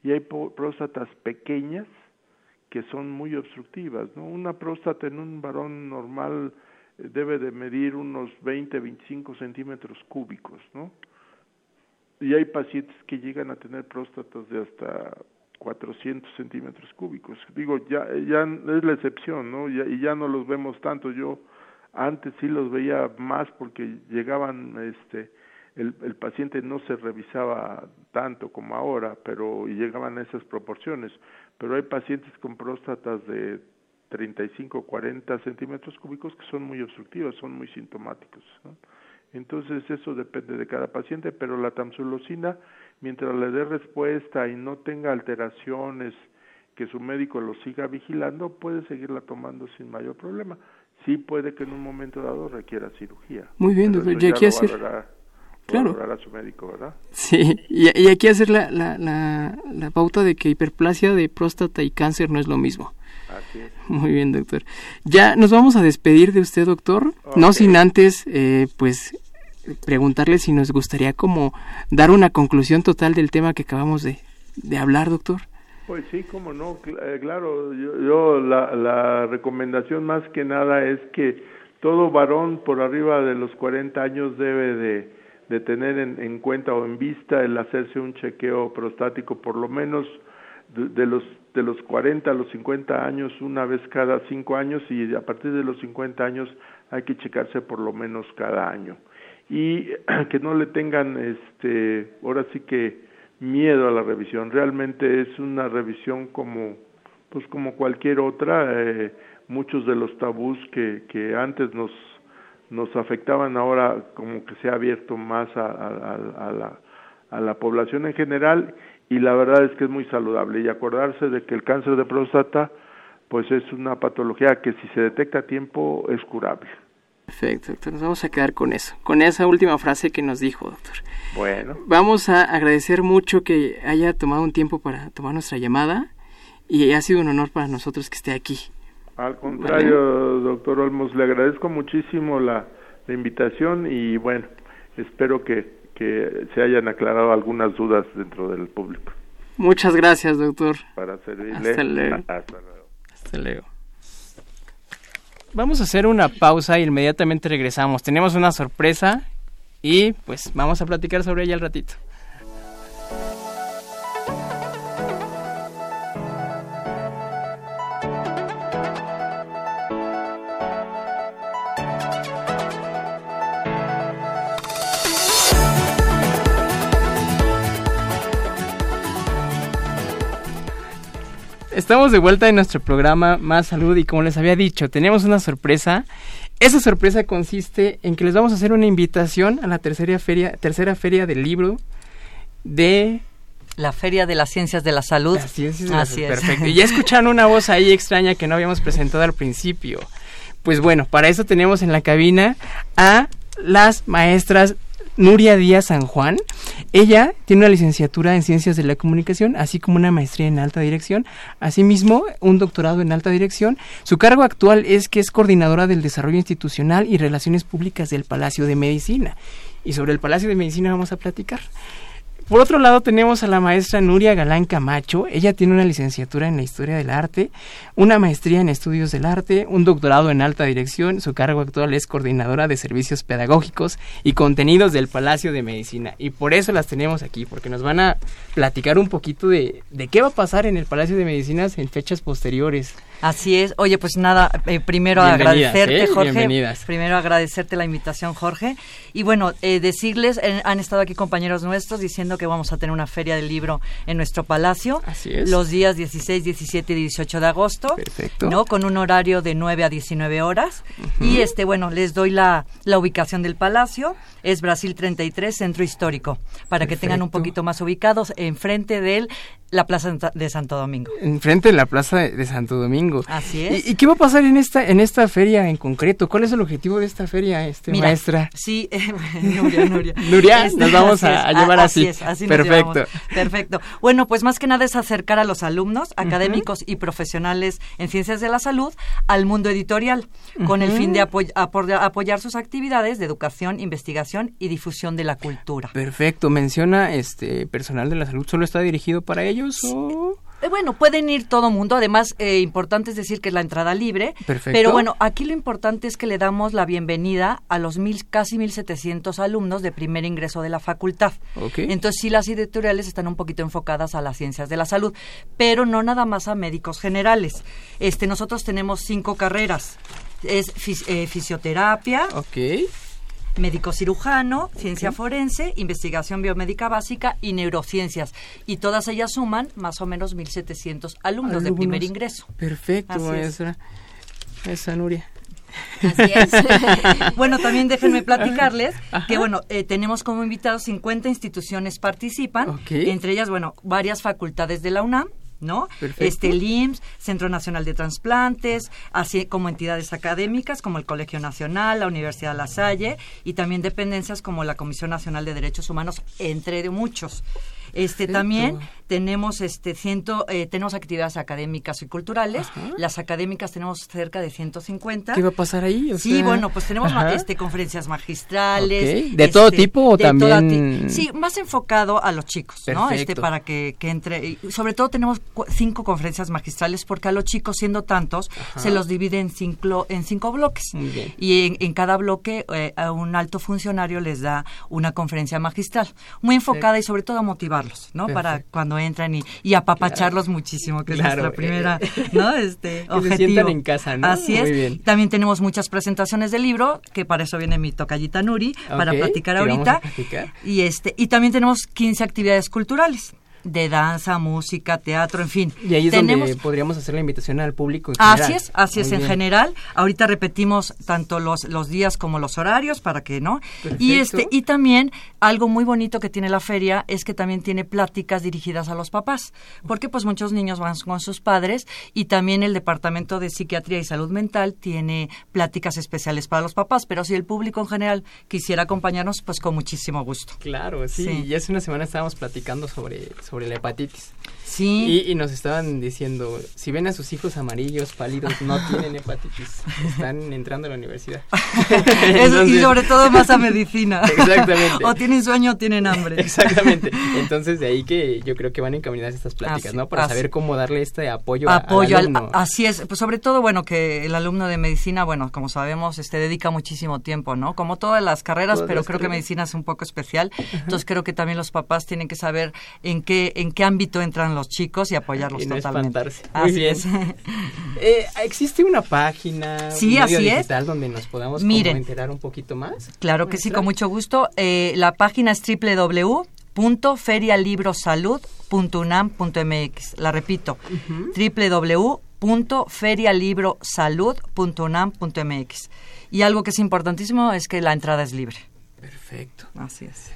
y hay próstatas pequeñas que son muy obstructivas. ¿no? Una próstata en un varón normal eh, debe de medir unos 20, 25 centímetros cúbicos, ¿no? Y hay pacientes que llegan a tener próstatas de hasta 400 centímetros cúbicos. Digo, ya, ya es la excepción, ¿no? y ya no los vemos tanto. Yo antes sí los veía más porque llegaban, este, el, el paciente no se revisaba tanto como ahora, pero y llegaban a esas proporciones. Pero hay pacientes con próstatas de 35, 40 centímetros cúbicos que son muy obstructivas, son muy sintomáticos. ¿no? Entonces eso depende de cada paciente, pero la tamsulosina, mientras le dé respuesta y no tenga alteraciones, que su médico lo siga vigilando, puede seguirla tomando sin mayor problema. Sí puede que en un momento dado requiera cirugía. Muy bien, doctor. Ya aquí hacer... claro. a su médico, ¿verdad? Sí, y, y aquí hacer la, la, la, la pauta de que hiperplasia de próstata y cáncer no es lo mismo. Así es. Muy bien, doctor. Ya nos vamos a despedir de usted, doctor. No sin antes, eh, pues, preguntarle si nos gustaría como dar una conclusión total del tema que acabamos de, de hablar, doctor. Pues sí, como no, eh, claro, yo, yo la, la, recomendación más que nada es que todo varón por arriba de los 40 años debe de, de tener en, en, cuenta o en vista el hacerse un chequeo prostático por lo menos de, los de los 40 a los 50 años una vez cada 5 años y a partir de los 50 años hay que checarse por lo menos cada año. Y que no le tengan este ahora sí que miedo a la revisión. Realmente es una revisión como pues como cualquier otra eh, muchos de los tabús que que antes nos nos afectaban ahora como que se ha abierto más a, a, a la a la población en general y la verdad es que es muy saludable y acordarse de que el cáncer de próstata pues es una patología que si se detecta a tiempo es curable. Perfecto, doctor. Nos vamos a quedar con eso, con esa última frase que nos dijo, doctor. Bueno. Vamos a agradecer mucho que haya tomado un tiempo para tomar nuestra llamada y ha sido un honor para nosotros que esté aquí. Al contrario, ¿Vale? doctor Olmos, le agradezco muchísimo la, la, invitación y bueno, espero que, que se hayan aclarado algunas dudas dentro del público. Muchas gracias, doctor. Para servirle. Hasta luego. Hasta luego. Hasta luego. Vamos a hacer una pausa y inmediatamente regresamos. Tenemos una sorpresa y pues vamos a platicar sobre ella al ratito. Estamos de vuelta en nuestro programa Más Salud y como les había dicho, tenemos una sorpresa. Esa sorpresa consiste en que les vamos a hacer una invitación a la tercera feria, tercera feria del libro de la Feria de las Ciencias de la Salud. Las ciencias de Así la salud. Perfecto. Y ya escucharon una voz ahí extraña que no habíamos presentado al principio. Pues bueno, para eso tenemos en la cabina a las maestras Nuria Díaz San Juan. Ella tiene una licenciatura en Ciencias de la Comunicación, así como una maestría en Alta Dirección, asimismo un doctorado en Alta Dirección. Su cargo actual es que es coordinadora del Desarrollo Institucional y Relaciones Públicas del Palacio de Medicina. Y sobre el Palacio de Medicina vamos a platicar. Por otro lado tenemos a la maestra Nuria Galán Camacho. Ella tiene una licenciatura en la Historia del Arte, una maestría en Estudios del Arte, un doctorado en Alta Dirección. Su cargo actual es coordinadora de Servicios Pedagógicos y Contenidos del Palacio de Medicina. Y por eso las tenemos aquí, porque nos van a platicar un poquito de, de qué va a pasar en el Palacio de Medicinas en fechas posteriores Así es. Oye, pues nada, eh, primero agradecerte, ¿eh? Jorge. Bienvenidas. Primero agradecerte la invitación, Jorge. Y bueno, eh, decirles, eh, han estado aquí compañeros nuestros diciendo que vamos a tener una feria del libro en nuestro palacio. Así es. Los días 16, 17 y 18 de agosto. Perfecto. ¿no? Con un horario de 9 a 19 horas. Y este, bueno, les doy la, la ubicación del palacio. Es Brasil 33, Centro Histórico. Para que tengan un poquito más ubicados enfrente de la Plaza de Santo Domingo. Enfrente de la Plaza de Santo Domingo. Así es. ¿Y, y qué va a pasar en esta en esta feria en concreto? ¿Cuál es el objetivo de esta feria, este Mira, maestra? Sí, eh, Nuria, Nuria. Nuria, nos vamos así a- llevar así. es, así nos Perfecto. Perfecto. Bueno, pues más que nada es acercar a los alumnos, académicos y profesionales en ciencias de la salud al mundo editorial, con el fin de apoy- apo- apoyar sus actividades de educación, investigación y difusión de la cultura. Perfecto. Menciona este personal de la salud solo está dirigido para ellos o Eh, Bueno, pueden ir todo mundo. Además, eh, importante es decir que es la entrada libre. Perfecto. Pero bueno, aquí lo importante es que le damos la bienvenida a los mil, casi 1.700 alumnos de primer ingreso de la facultad. Ok. Entonces, sí, las editoriales están un poquito enfocadas a las ciencias de la salud, pero no nada más a médicos generales. Este, nosotros tenemos cinco carreras. Es fis- eh, fisioterapia, Ok. Médico cirujano, ciencia forense, investigación biomédica básica y neurociencias. Y todas ellas suman más o menos 1.700 alumnos, de Alumnos. primer ingreso. Perfecto, es. maestra. Esa Nuria. Así es. bueno, también déjenme platicarles Ajá. que, bueno, eh, tenemos como invitados 50 instituciones participan, entre ellas, bueno, varias facultades de la UNAM. ¿No? Perfecto. Este el IMSS, Centro Nacional de Transplantes, así como entidades académicas como el Colegio Nacional, la Universidad La Salle y también dependencias como la Comisión Nacional de Derechos Humanos, entre muchos. Este Perfecto. también tenemos este ciento eh, tenemos actividades académicas y culturales. Ajá. Las académicas tenemos cerca de 150. ¿Qué va a pasar ahí? O Sí, sea, bueno, pues tenemos ajá. este conferencias magistrales. ¿De todo tipo o de también- Sí, más enfocado a los chicos, ¿no? Este para que, que entre y sobre todo tenemos cu- cinco conferencias magistrales porque a los chicos siendo tantos se los divide en cinco en cinco bloques. Muy bien. Y en, en cada bloque eh, a un alto funcionario les da una conferencia magistral, muy enfocada y sobre todo a motivarlos, ¿no? Para Perfecto. Cuando entran y, y apapacharlos muchísimo, que Claro, es nuestra primera, eh, ¿no? Este que se objetivo. sientan en casa, ¿no? Así es. Muy bien. También tenemos muchas presentaciones de libro, que para eso viene mi tocallita Nuri, para platicar vamos ahorita. a platicar. Y este, y también tenemos 15 actividades culturales, de danza, música, teatro, en fin. Y ahí es tenemos, donde podríamos hacer la invitación al público. en Así es, así es en general. Ahorita repetimos tanto los, los días como los horarios para que no. Y este y también algo muy bonito que tiene la feria es que también tiene pláticas dirigidas a los papás, porque pues muchos niños van con sus padres y también el departamento de psiquiatría y salud mental tiene pláticas especiales para los papás, pero si el público en general quisiera acompañarnos, pues con muchísimo gusto. Claro, sí. Sí. Y hace una semana estábamos platicando sobre, sobre la hepatitis. Sí. Y, y nos estaban diciendo, si ven a sus hijos amarillos, pálidos, no tienen hepatitis. Están entrando a la universidad. Eso, y Entonces- sobre todo más a medicina. Exactamente. o tienen sueño o tienen hambre. Exactamente. Entonces, de ahí que yo creo que van encaminadas estas pláticas, Así- ¿no? Para así. saber cómo darle este apoyo, al al- alumno. así es pues sobre todo bueno que el alumno de medicina bueno como sabemos este dedica muchísimo tiempo no como todas las carreras Todas pero las creo que medicina es un poco especial entonces creo que también los papás tienen que saber en qué en qué ámbito entran los chicos y apoyarlos Y no totalmente espantarse. Muy Así bien. es. Eh, ¿Existe una página Sí, un medio así es. digital donde nos podamos Miren. enterar un poquito más? Claro que sí, con mucho gusto. Eh, la página es www.ferialibrosalud.unam.mx. La repito, www.ferialibrosalud.unam.mx. Y algo que es importantísimo es que la entrada es libre. Perfecto. Así es.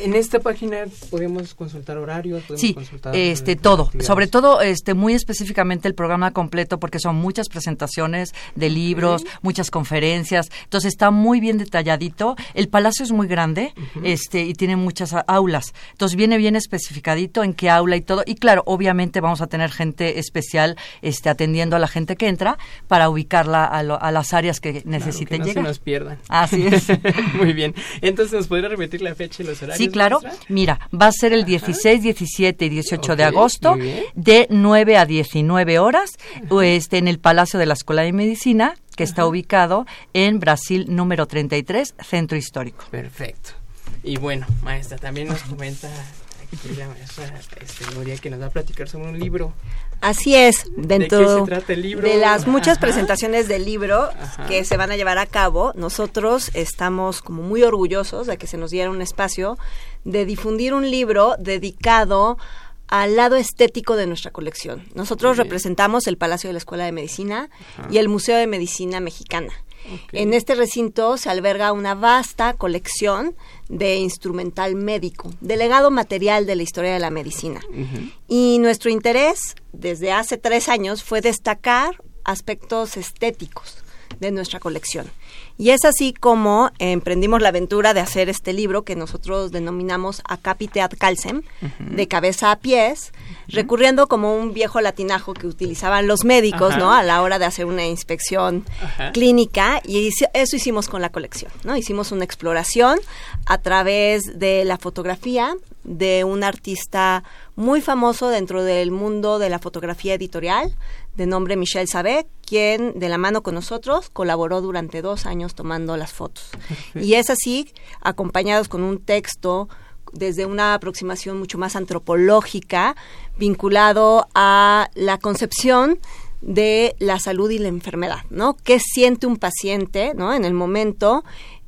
En esta página podemos consultar horarios, podemos Sí, consultar este todo, sobre todo este muy específicamente el programa completo porque son muchas presentaciones de libros, muchas conferencias, entonces está muy bien detalladito. El palacio es muy grande, este y tiene muchas aulas. Entonces viene bien especificadito en qué aula y todo y claro, obviamente vamos a tener gente especial este atendiendo a la gente que entra para ubicarla a, lo- a las áreas que Claro, necesiten que no llegar. se nos pierdan. Así es. Muy bien. Entonces, ¿nos podría repetir la fecha y los horarios? Sí, claro. maestra? Mira, va a ser el 16, 17 y 18 de Ok, agosto de 9 a 19 horas este, en el Palacio de la Escuela de Medicina, que está ubicado en Brasil número 33, Centro Histórico. Perfecto. Y bueno, maestra, también nos comenta Nuria, que nos va a platicar sobre un libro. Así es, dentro ¿De qué se trata el libro? de las muchas Ajá. presentaciones del libro Ajá. que se van a llevar a cabo, nosotros estamos como muy orgullosos de que se nos diera un espacio de difundir un libro dedicado al lado estético de nuestra colección. Nosotros representamos el Palacio de la Escuela de Medicina Ajá. y el Museo de Medicina Mexicana. En este recinto se alberga una vasta colección de instrumental médico, de legado material de la historia de la medicina. Y nuestro interés desde hace tres años fue destacar aspectos estéticos de nuestra colección. Y es así como emprendimos la aventura de hacer este libro que nosotros denominamos Acapite ad calcem, de cabeza a pies, recurriendo como un viejo latinajo que utilizaban los médicos, Ajá. ¿no? A la hora de hacer una inspección Ajá. clínica y eso hicimos con la colección, ¿no? Hicimos una exploración a través de la fotografía de un artista muy famoso dentro del mundo de la fotografía editorial, de nombre Michel Sabé, quien de la mano con nosotros colaboró durante dos años tomando las fotos. Y es así, acompañados con un texto desde una aproximación mucho más antropológica, vinculado a la concepción de la salud y la enfermedad, ¿no? ¿Qué siente un paciente, ¿no? En el momento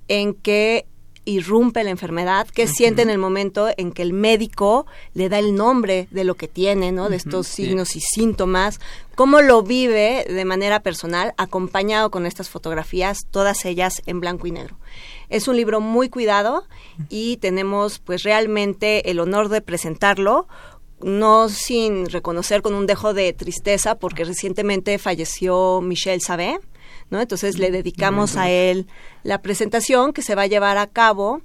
en que irrumpe la enfermedad, qué siente en el momento en que el médico le da el nombre de lo que tiene, ¿no? De estos signos y síntomas, cómo lo vive de manera personal, acompañado con estas fotografías, todas ellas en blanco y negro. Es un libro muy cuidado y tenemos pues realmente el honor de presentarlo no sin reconocer con un dejo de tristeza porque recientemente falleció Michel Sabé, ¿no? Entonces le dedicamos a él la presentación que se va a llevar a cabo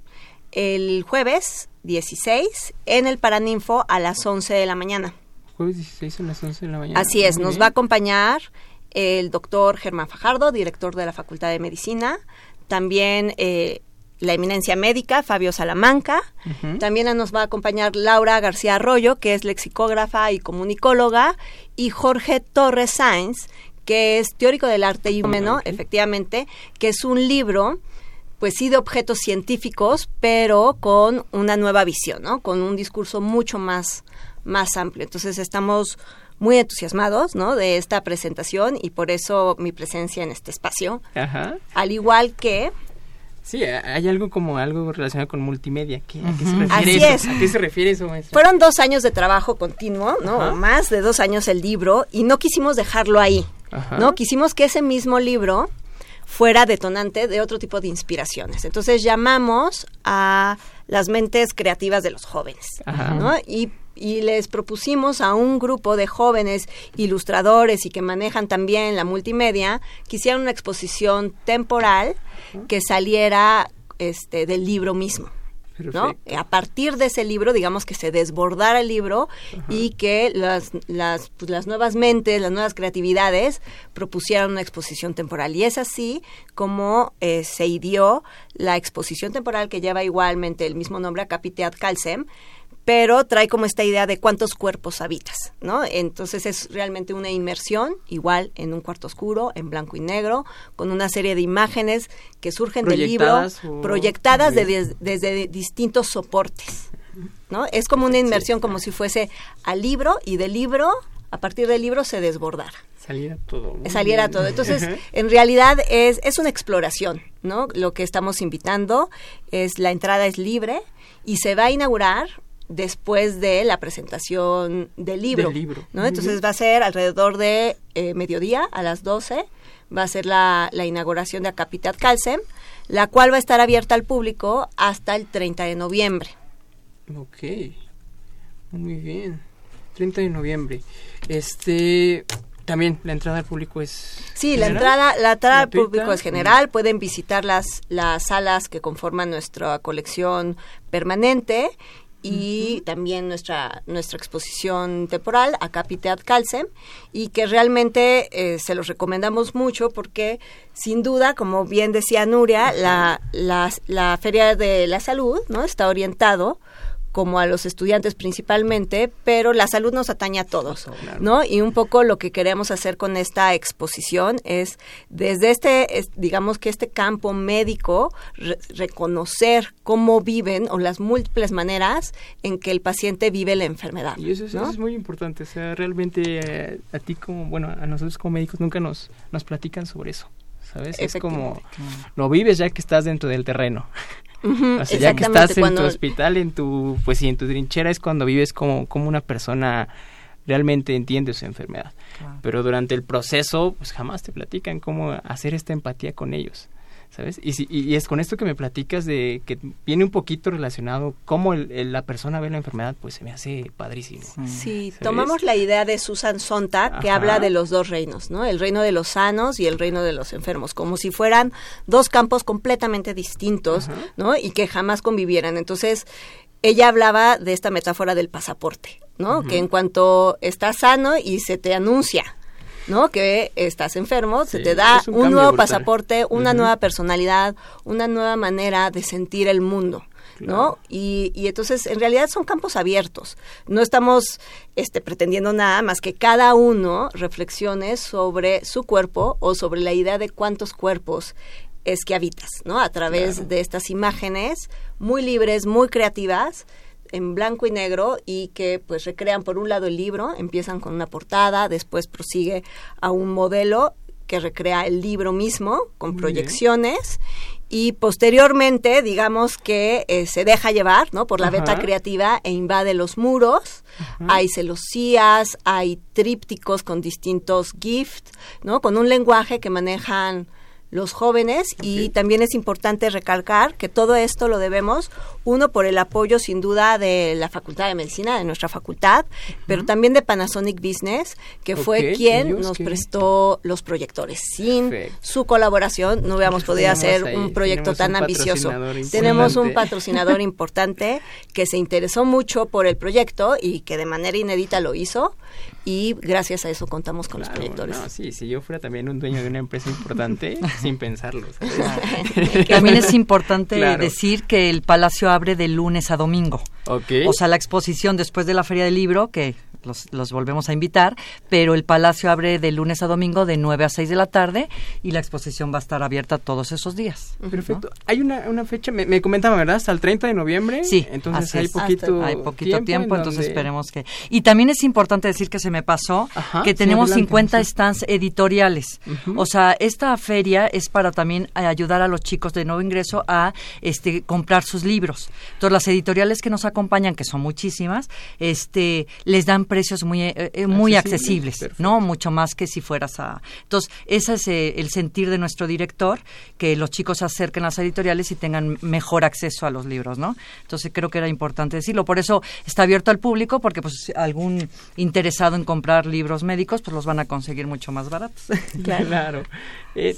el jueves 16 en el Paraninfo a las 11 de la mañana. Jueves 16 a las 11 de la mañana. Así es, Muy nos bien. va a acompañar el doctor Germán Fajardo, director de la Facultad de Medicina, también eh, la eminencia médica, Fabio Salamanca, también nos va a acompañar Laura García Arroyo, que es lexicógrafa y comunicóloga, y Jorge Torres Sáenz, que es teórico del arte y humano, Ok. efectivamente, que es un libro pues sí de objetos científicos, pero con una nueva visión, ¿no? Con un discurso mucho más, más amplio. Entonces estamos muy entusiasmados, ¿no? De esta presentación y por eso mi presencia en este espacio. Ajá. Al igual que Sí, a- hay algo como algo relacionado con multimedia. ¿Qué, ¿A qué se refiere Así eso? es. ¿A qué se refiere eso, fueron dos años de trabajo continuo, ¿no? Más de dos años el libro y no quisimos dejarlo ahí, Ajá. ¿no? Quisimos que ese mismo libro fuera detonante de otro tipo de inspiraciones. Entonces llamamos a las mentes creativas de los jóvenes, Ajá. ¿no? Y, y les propusimos a un grupo de jóvenes ilustradores y que manejan también la multimedia que hicieran una exposición temporal que saliera este, del libro mismo. ¿no? A partir de ese libro, digamos que se desbordara el libro y que las, las, pues, las nuevas mentes, las nuevas creatividades propusieran una exposición temporal. Y es así como eh, se ideó la exposición temporal que lleva igualmente el mismo nombre, Acapite ad Calcem, pero trae como esta idea de cuántos cuerpos habitas, ¿no? Entonces es realmente una inmersión, igual en un cuarto oscuro, en blanco y negro, con una serie de imágenes que surgen del libro, Proyectadas o- proyectadas de- Muy bien. des- desde distintos soportes, ¿no? Es como una inmersión, como si fuese al libro y del libro, a partir del libro se desbordara Saliera todo. saliera todo. Entonces, en realidad es, es una exploración, ¿no? Lo que estamos invitando es la entrada es libre y se va a inaugurar después de la presentación del libro. Del libro. ¿no? Muy Entonces va a ser alrededor de eh, mediodía a las 12, va a ser la, la inauguración de Acapitat Calcem, la cual va a estar abierta al público hasta el 30 de noviembre. Ok. Muy bien. 30 de noviembre. Este. También la entrada al público es. Sí, la entrada, la entrada al público es general. Pueden visitar las, las salas que conforman nuestra colección permanente y también nuestra nuestra exposición temporal a Capite ad Calcem y que realmente eh, se los recomendamos mucho porque sin duda como bien decía Nuria la, la, la feria de la salud no está orientado como a los estudiantes principalmente, pero la salud nos atañe a todos, ¿no? Y un poco lo que queremos hacer con esta exposición es desde este, digamos que este campo médico, reconocer cómo viven o las múltiples maneras en que el paciente vive la enfermedad. Y eso, es muy importante, o sea, realmente eh, a ti como, bueno, a nosotros como médicos nunca nos, nos platican sobre eso. ¿Sabes? Es como lo vives ya que estás dentro del terreno o sea, ya que estás en tu hospital, en tu, pues sí, en tu trinchera es cuando vives como, como una persona realmente entiende su enfermedad. Pero durante el proceso, pues jamás te platican cómo hacer esta empatía con ellos. ¿Sabes? Y, y, es con esto que me platicas de que viene un poquito relacionado cómo la persona ve la enfermedad, pues se me hace padrísimo. Sí, tomamos la idea de Susan Sontag que habla de los dos reinos, ¿no? El reino de los sanos y el reino de los enfermos, como si fueran dos campos completamente distintos, ¿no? Y que jamás convivieran. Entonces, ella hablaba de esta metáfora del pasaporte, ¿no? Que en cuanto estás sano y se te anuncia ¿no? Que estás enfermo, se te da un, nuevo pasaporte, una nueva personalidad, una nueva manera de sentir el mundo. ¿no? Y, y, entonces, en realidad son campos abiertos. No estamos este, pretendiendo nada más que cada uno reflexione sobre su cuerpo o sobre la idea de cuántos cuerpos es que habitas, ¿no? A través de estas imágenes muy libres, muy creativas, en blanco y negro y que pues recrean por un lado el libro, empiezan con una portada, después prosigue a un modelo que recrea el libro mismo con proyecciones y posteriormente digamos que eh, se deja llevar no por la beta creativa e invade los muros. Hay celosías hay trípticos con distintos gifts no con un lenguaje que manejan los jóvenes y también es importante recalcar que todo esto lo debemos, uno, por el apoyo sin duda de la Facultad de Medicina, de nuestra facultad, pero también de Panasonic Business, que fue quien nos prestó los proyectores. Sin su colaboración no hubiéramos podido hacer un proyecto tan ambicioso. Tenemos un patrocinador importante que se interesó mucho por el proyecto y que de manera inédita lo hizo y gracias a eso contamos con los proyectores. sí, si yo fuera también un dueño de una empresa importante, sin pensarlo. También es importante decir que el Palacio abre de lunes a domingo. O sea, la exposición después de la Feria del Libro, que los, volvemos a invitar, pero el Palacio abre de lunes a domingo de 9 a 6 de la tarde y la exposición va a estar abierta todos esos días. Perfecto. Hay una, una fecha, me, me comentaba, ¿verdad? Hasta el 30 de noviembre. Sí. Entonces hay poquito, hay poquito tiempo, entonces esperemos que... Y también es importante decir que se me pasó que tenemos 50 stands editoriales. O sea, esta feria es para también ayudar a los chicos de nuevo ingreso a este comprar sus libros. Entonces las editoriales que nos acompañan, que son muchísimas, este les dan precios muy, eh, eh, muy accesibles, ¿no? Mucho más que si fueras a... Entonces, ese es eh, el sentir de nuestro director, que los chicos se acerquen a las editoriales y tengan mejor acceso a los libros, ¿no? Entonces, creo que era importante decirlo. Por eso está abierto al público, porque pues algún interesado en comprar libros médicos, pues los van a conseguir mucho más baratos. claro.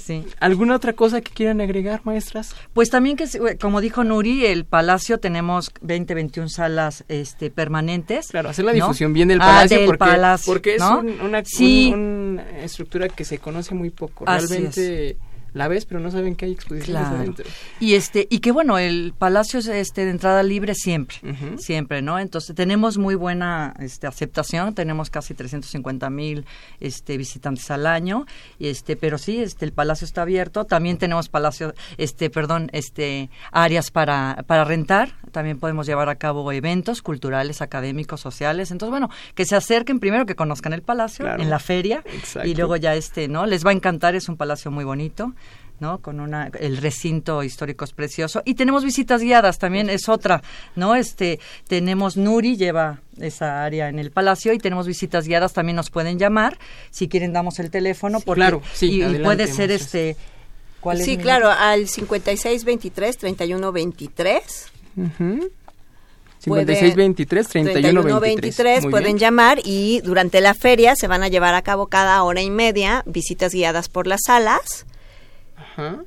sí. ¿Alguna otra cosa que quieran agregar, maestras? Pues también que, como dijo Nuri, el Palacio tenemos 20, 21 salas este, permanentes. Claro, hacer la difusión bien del Ah, palacio, porque, es una, estructura que se conoce muy poco. Realmente la ves, pero no saben que hay exposiciones adentro. Y este y que bueno, el palacio es este de entrada libre siempre, siempre, ¿no? Entonces tenemos muy buena este aceptación, tenemos casi 350 mil este visitantes al año, y este, pero sí, este el palacio está abierto. También tenemos palacio, este, perdón, este áreas para para rentar. También podemos llevar a cabo eventos culturales, académicos, sociales. Entonces bueno, que se acerquen primero, que conozcan el palacio en la feria y luego ya este, ¿no? Les va a encantar, es un palacio muy bonito. ¿No? Con una, el recinto histórico es precioso. Y tenemos visitas guiadas también, es otra, ¿no? Este, tenemos Nuri, lleva esa área en el palacio y tenemos visitas guiadas, también nos pueden llamar, si quieren damos el teléfono, porque, claro, sí, y, puede ser este... ¿cuál sí, claro, al 5623 3123. Uh 5623 3123 pueden llamar y durante la feria se van a llevar a cabo cada hora y media visitas guiadas por las salas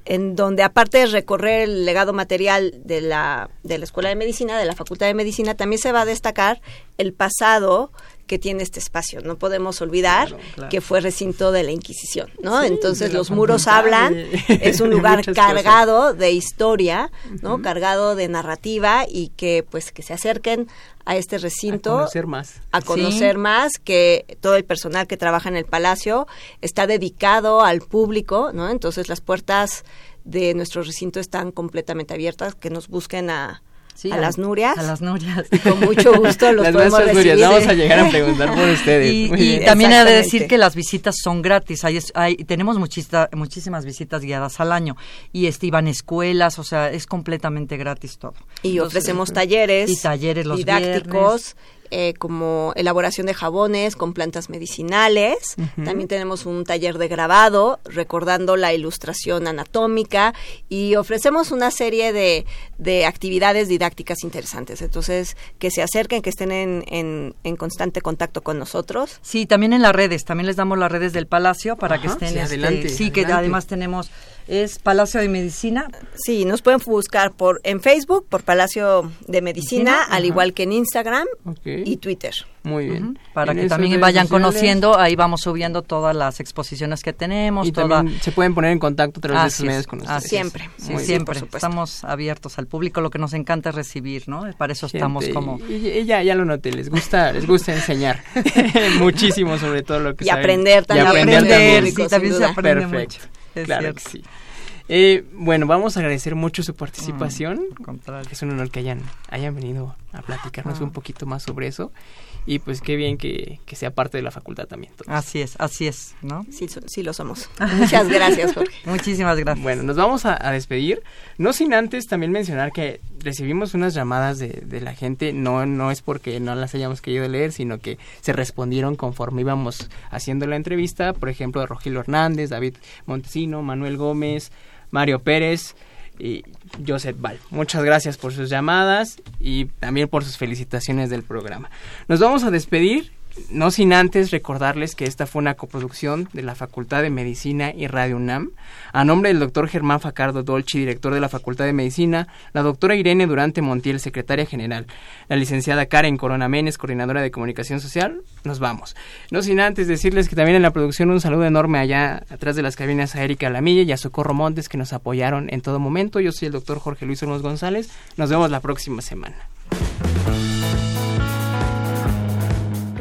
en donde aparte de recorrer el legado material de la, de la Escuela de Medicina, de la Facultad de Medicina, también se va a destacar el pasado que tiene este espacio. No podemos olvidar que fue recinto de la Inquisición, ¿no? Entonces los muros hablan, es un lugar cargado de historia, ¿no? Cargado de narrativa y que pues que se acerquen a este recinto. A conocer más. A conocer más, que todo el personal que trabaja en el palacio está dedicado al público, ¿no? Entonces las puertas de nuestro recinto están completamente abiertas, que nos busquen a, a, las Nurias. A las Nurias. Y con mucho gusto los podemos recibir. Nurias. Vamos a llegar a preguntar por ustedes. Y, también he de decir que las visitas son gratis. Hay, hay, tenemos muchísimas visitas guiadas al año. Y este, iban escuelas, o sea, es completamente gratis todo. Y ofrecemos talleres. Y talleres los didácticos. Eh, como elaboración de jabones con plantas medicinales. También tenemos un taller de grabado recordando la ilustración anatómica y ofrecemos una serie de, de actividades didácticas interesantes. Entonces, que se acerquen, que estén en, en, constante contacto con nosotros. Sí, también en las redes. También les damos las redes del Palacio para que estén. Sí, este, adelante, sí que además tenemos es Palacio de Medicina. Sí, nos pueden buscar por en Facebook por Palacio de Medicina, al igual que en Instagram y Twitter. Muy bien. Para que también vayan conociendo, ahí vamos subiendo todas las exposiciones que tenemos. Y también se pueden poner en contacto a través de sus medios con nosotros. Siempre. siempre. Estamos abiertos al público, lo que nos encanta es recibir, ¿no? Para eso estamos como... Y, ya, ya lo noté, les gusta, les gusta enseñar muchísimo sobre todo lo que Y aprender también. Y aprender, sí, también se aprende mucho claro que sí. Eh, bueno, vamos a agradecer mucho su participación. es un honor que hayan, hayan venido a platicarnos un poquito más sobre eso. Y pues qué bien que, sea parte de la facultad también. Así es, así es, ¿no? Sí, sí lo somos. Muchas gracias, Jorge. Muchísimas gracias. Bueno, nos vamos a, despedir. No sin antes también mencionar que recibimos unas llamadas de, de, la gente. No, no es porque no las hayamos querido leer, sino que se respondieron conforme íbamos haciendo la entrevista. Por ejemplo, de Rogelio Hernández, David Montesino, Manuel Gómez, Mario Pérez y Joseph Val. Muchas gracias por sus llamadas y también por sus felicitaciones del programa. Nos vamos a despedir no sin antes recordarles que esta fue una coproducción de la Facultad de Medicina y Radio UNAM, a nombre del doctor Germán Facardo Dolci, director de la Facultad de Medicina, la doctora Irene Durante Montiel, secretaria general, la licenciada Karen Corona Menes, coordinadora de comunicación social, nos vamos. No sin antes decirles que también en la producción un saludo enorme allá atrás de las cabinas a Erika Lamilla y a Socorro Montes que nos apoyaron en todo momento. Yo soy el doctor Jorge Luis Olmos González. Nos vemos la próxima semana.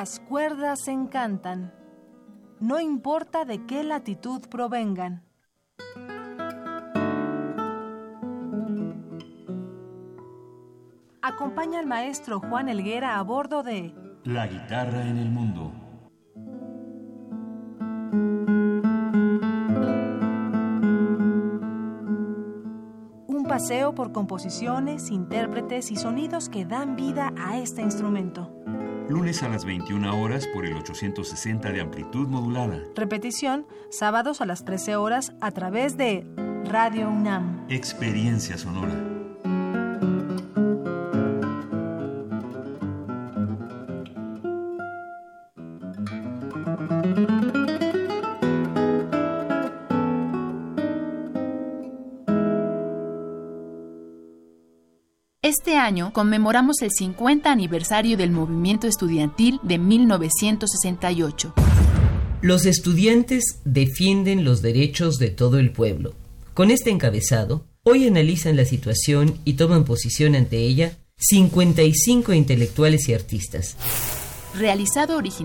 Las cuerdas encantan, no importa de qué latitud provengan. Acompaña al maestro Juan Elguera a bordo de La guitarra en el mundo. Un paseo por composiciones, intérpretes y sonidos que dan vida a este instrumento lunes a las 21 horas por el 860 de amplitud modulada. Repetición, sábados a las 13 horas a través de Radio UNAM. Experiencia sonora. Año conmemoramos el 50 aniversario del movimiento estudiantil de 1968. Los estudiantes defienden los derechos de todo el pueblo. Con este encabezado, hoy analizan la situación y toman posición ante ella 55 intelectuales y artistas. Realizado originalmente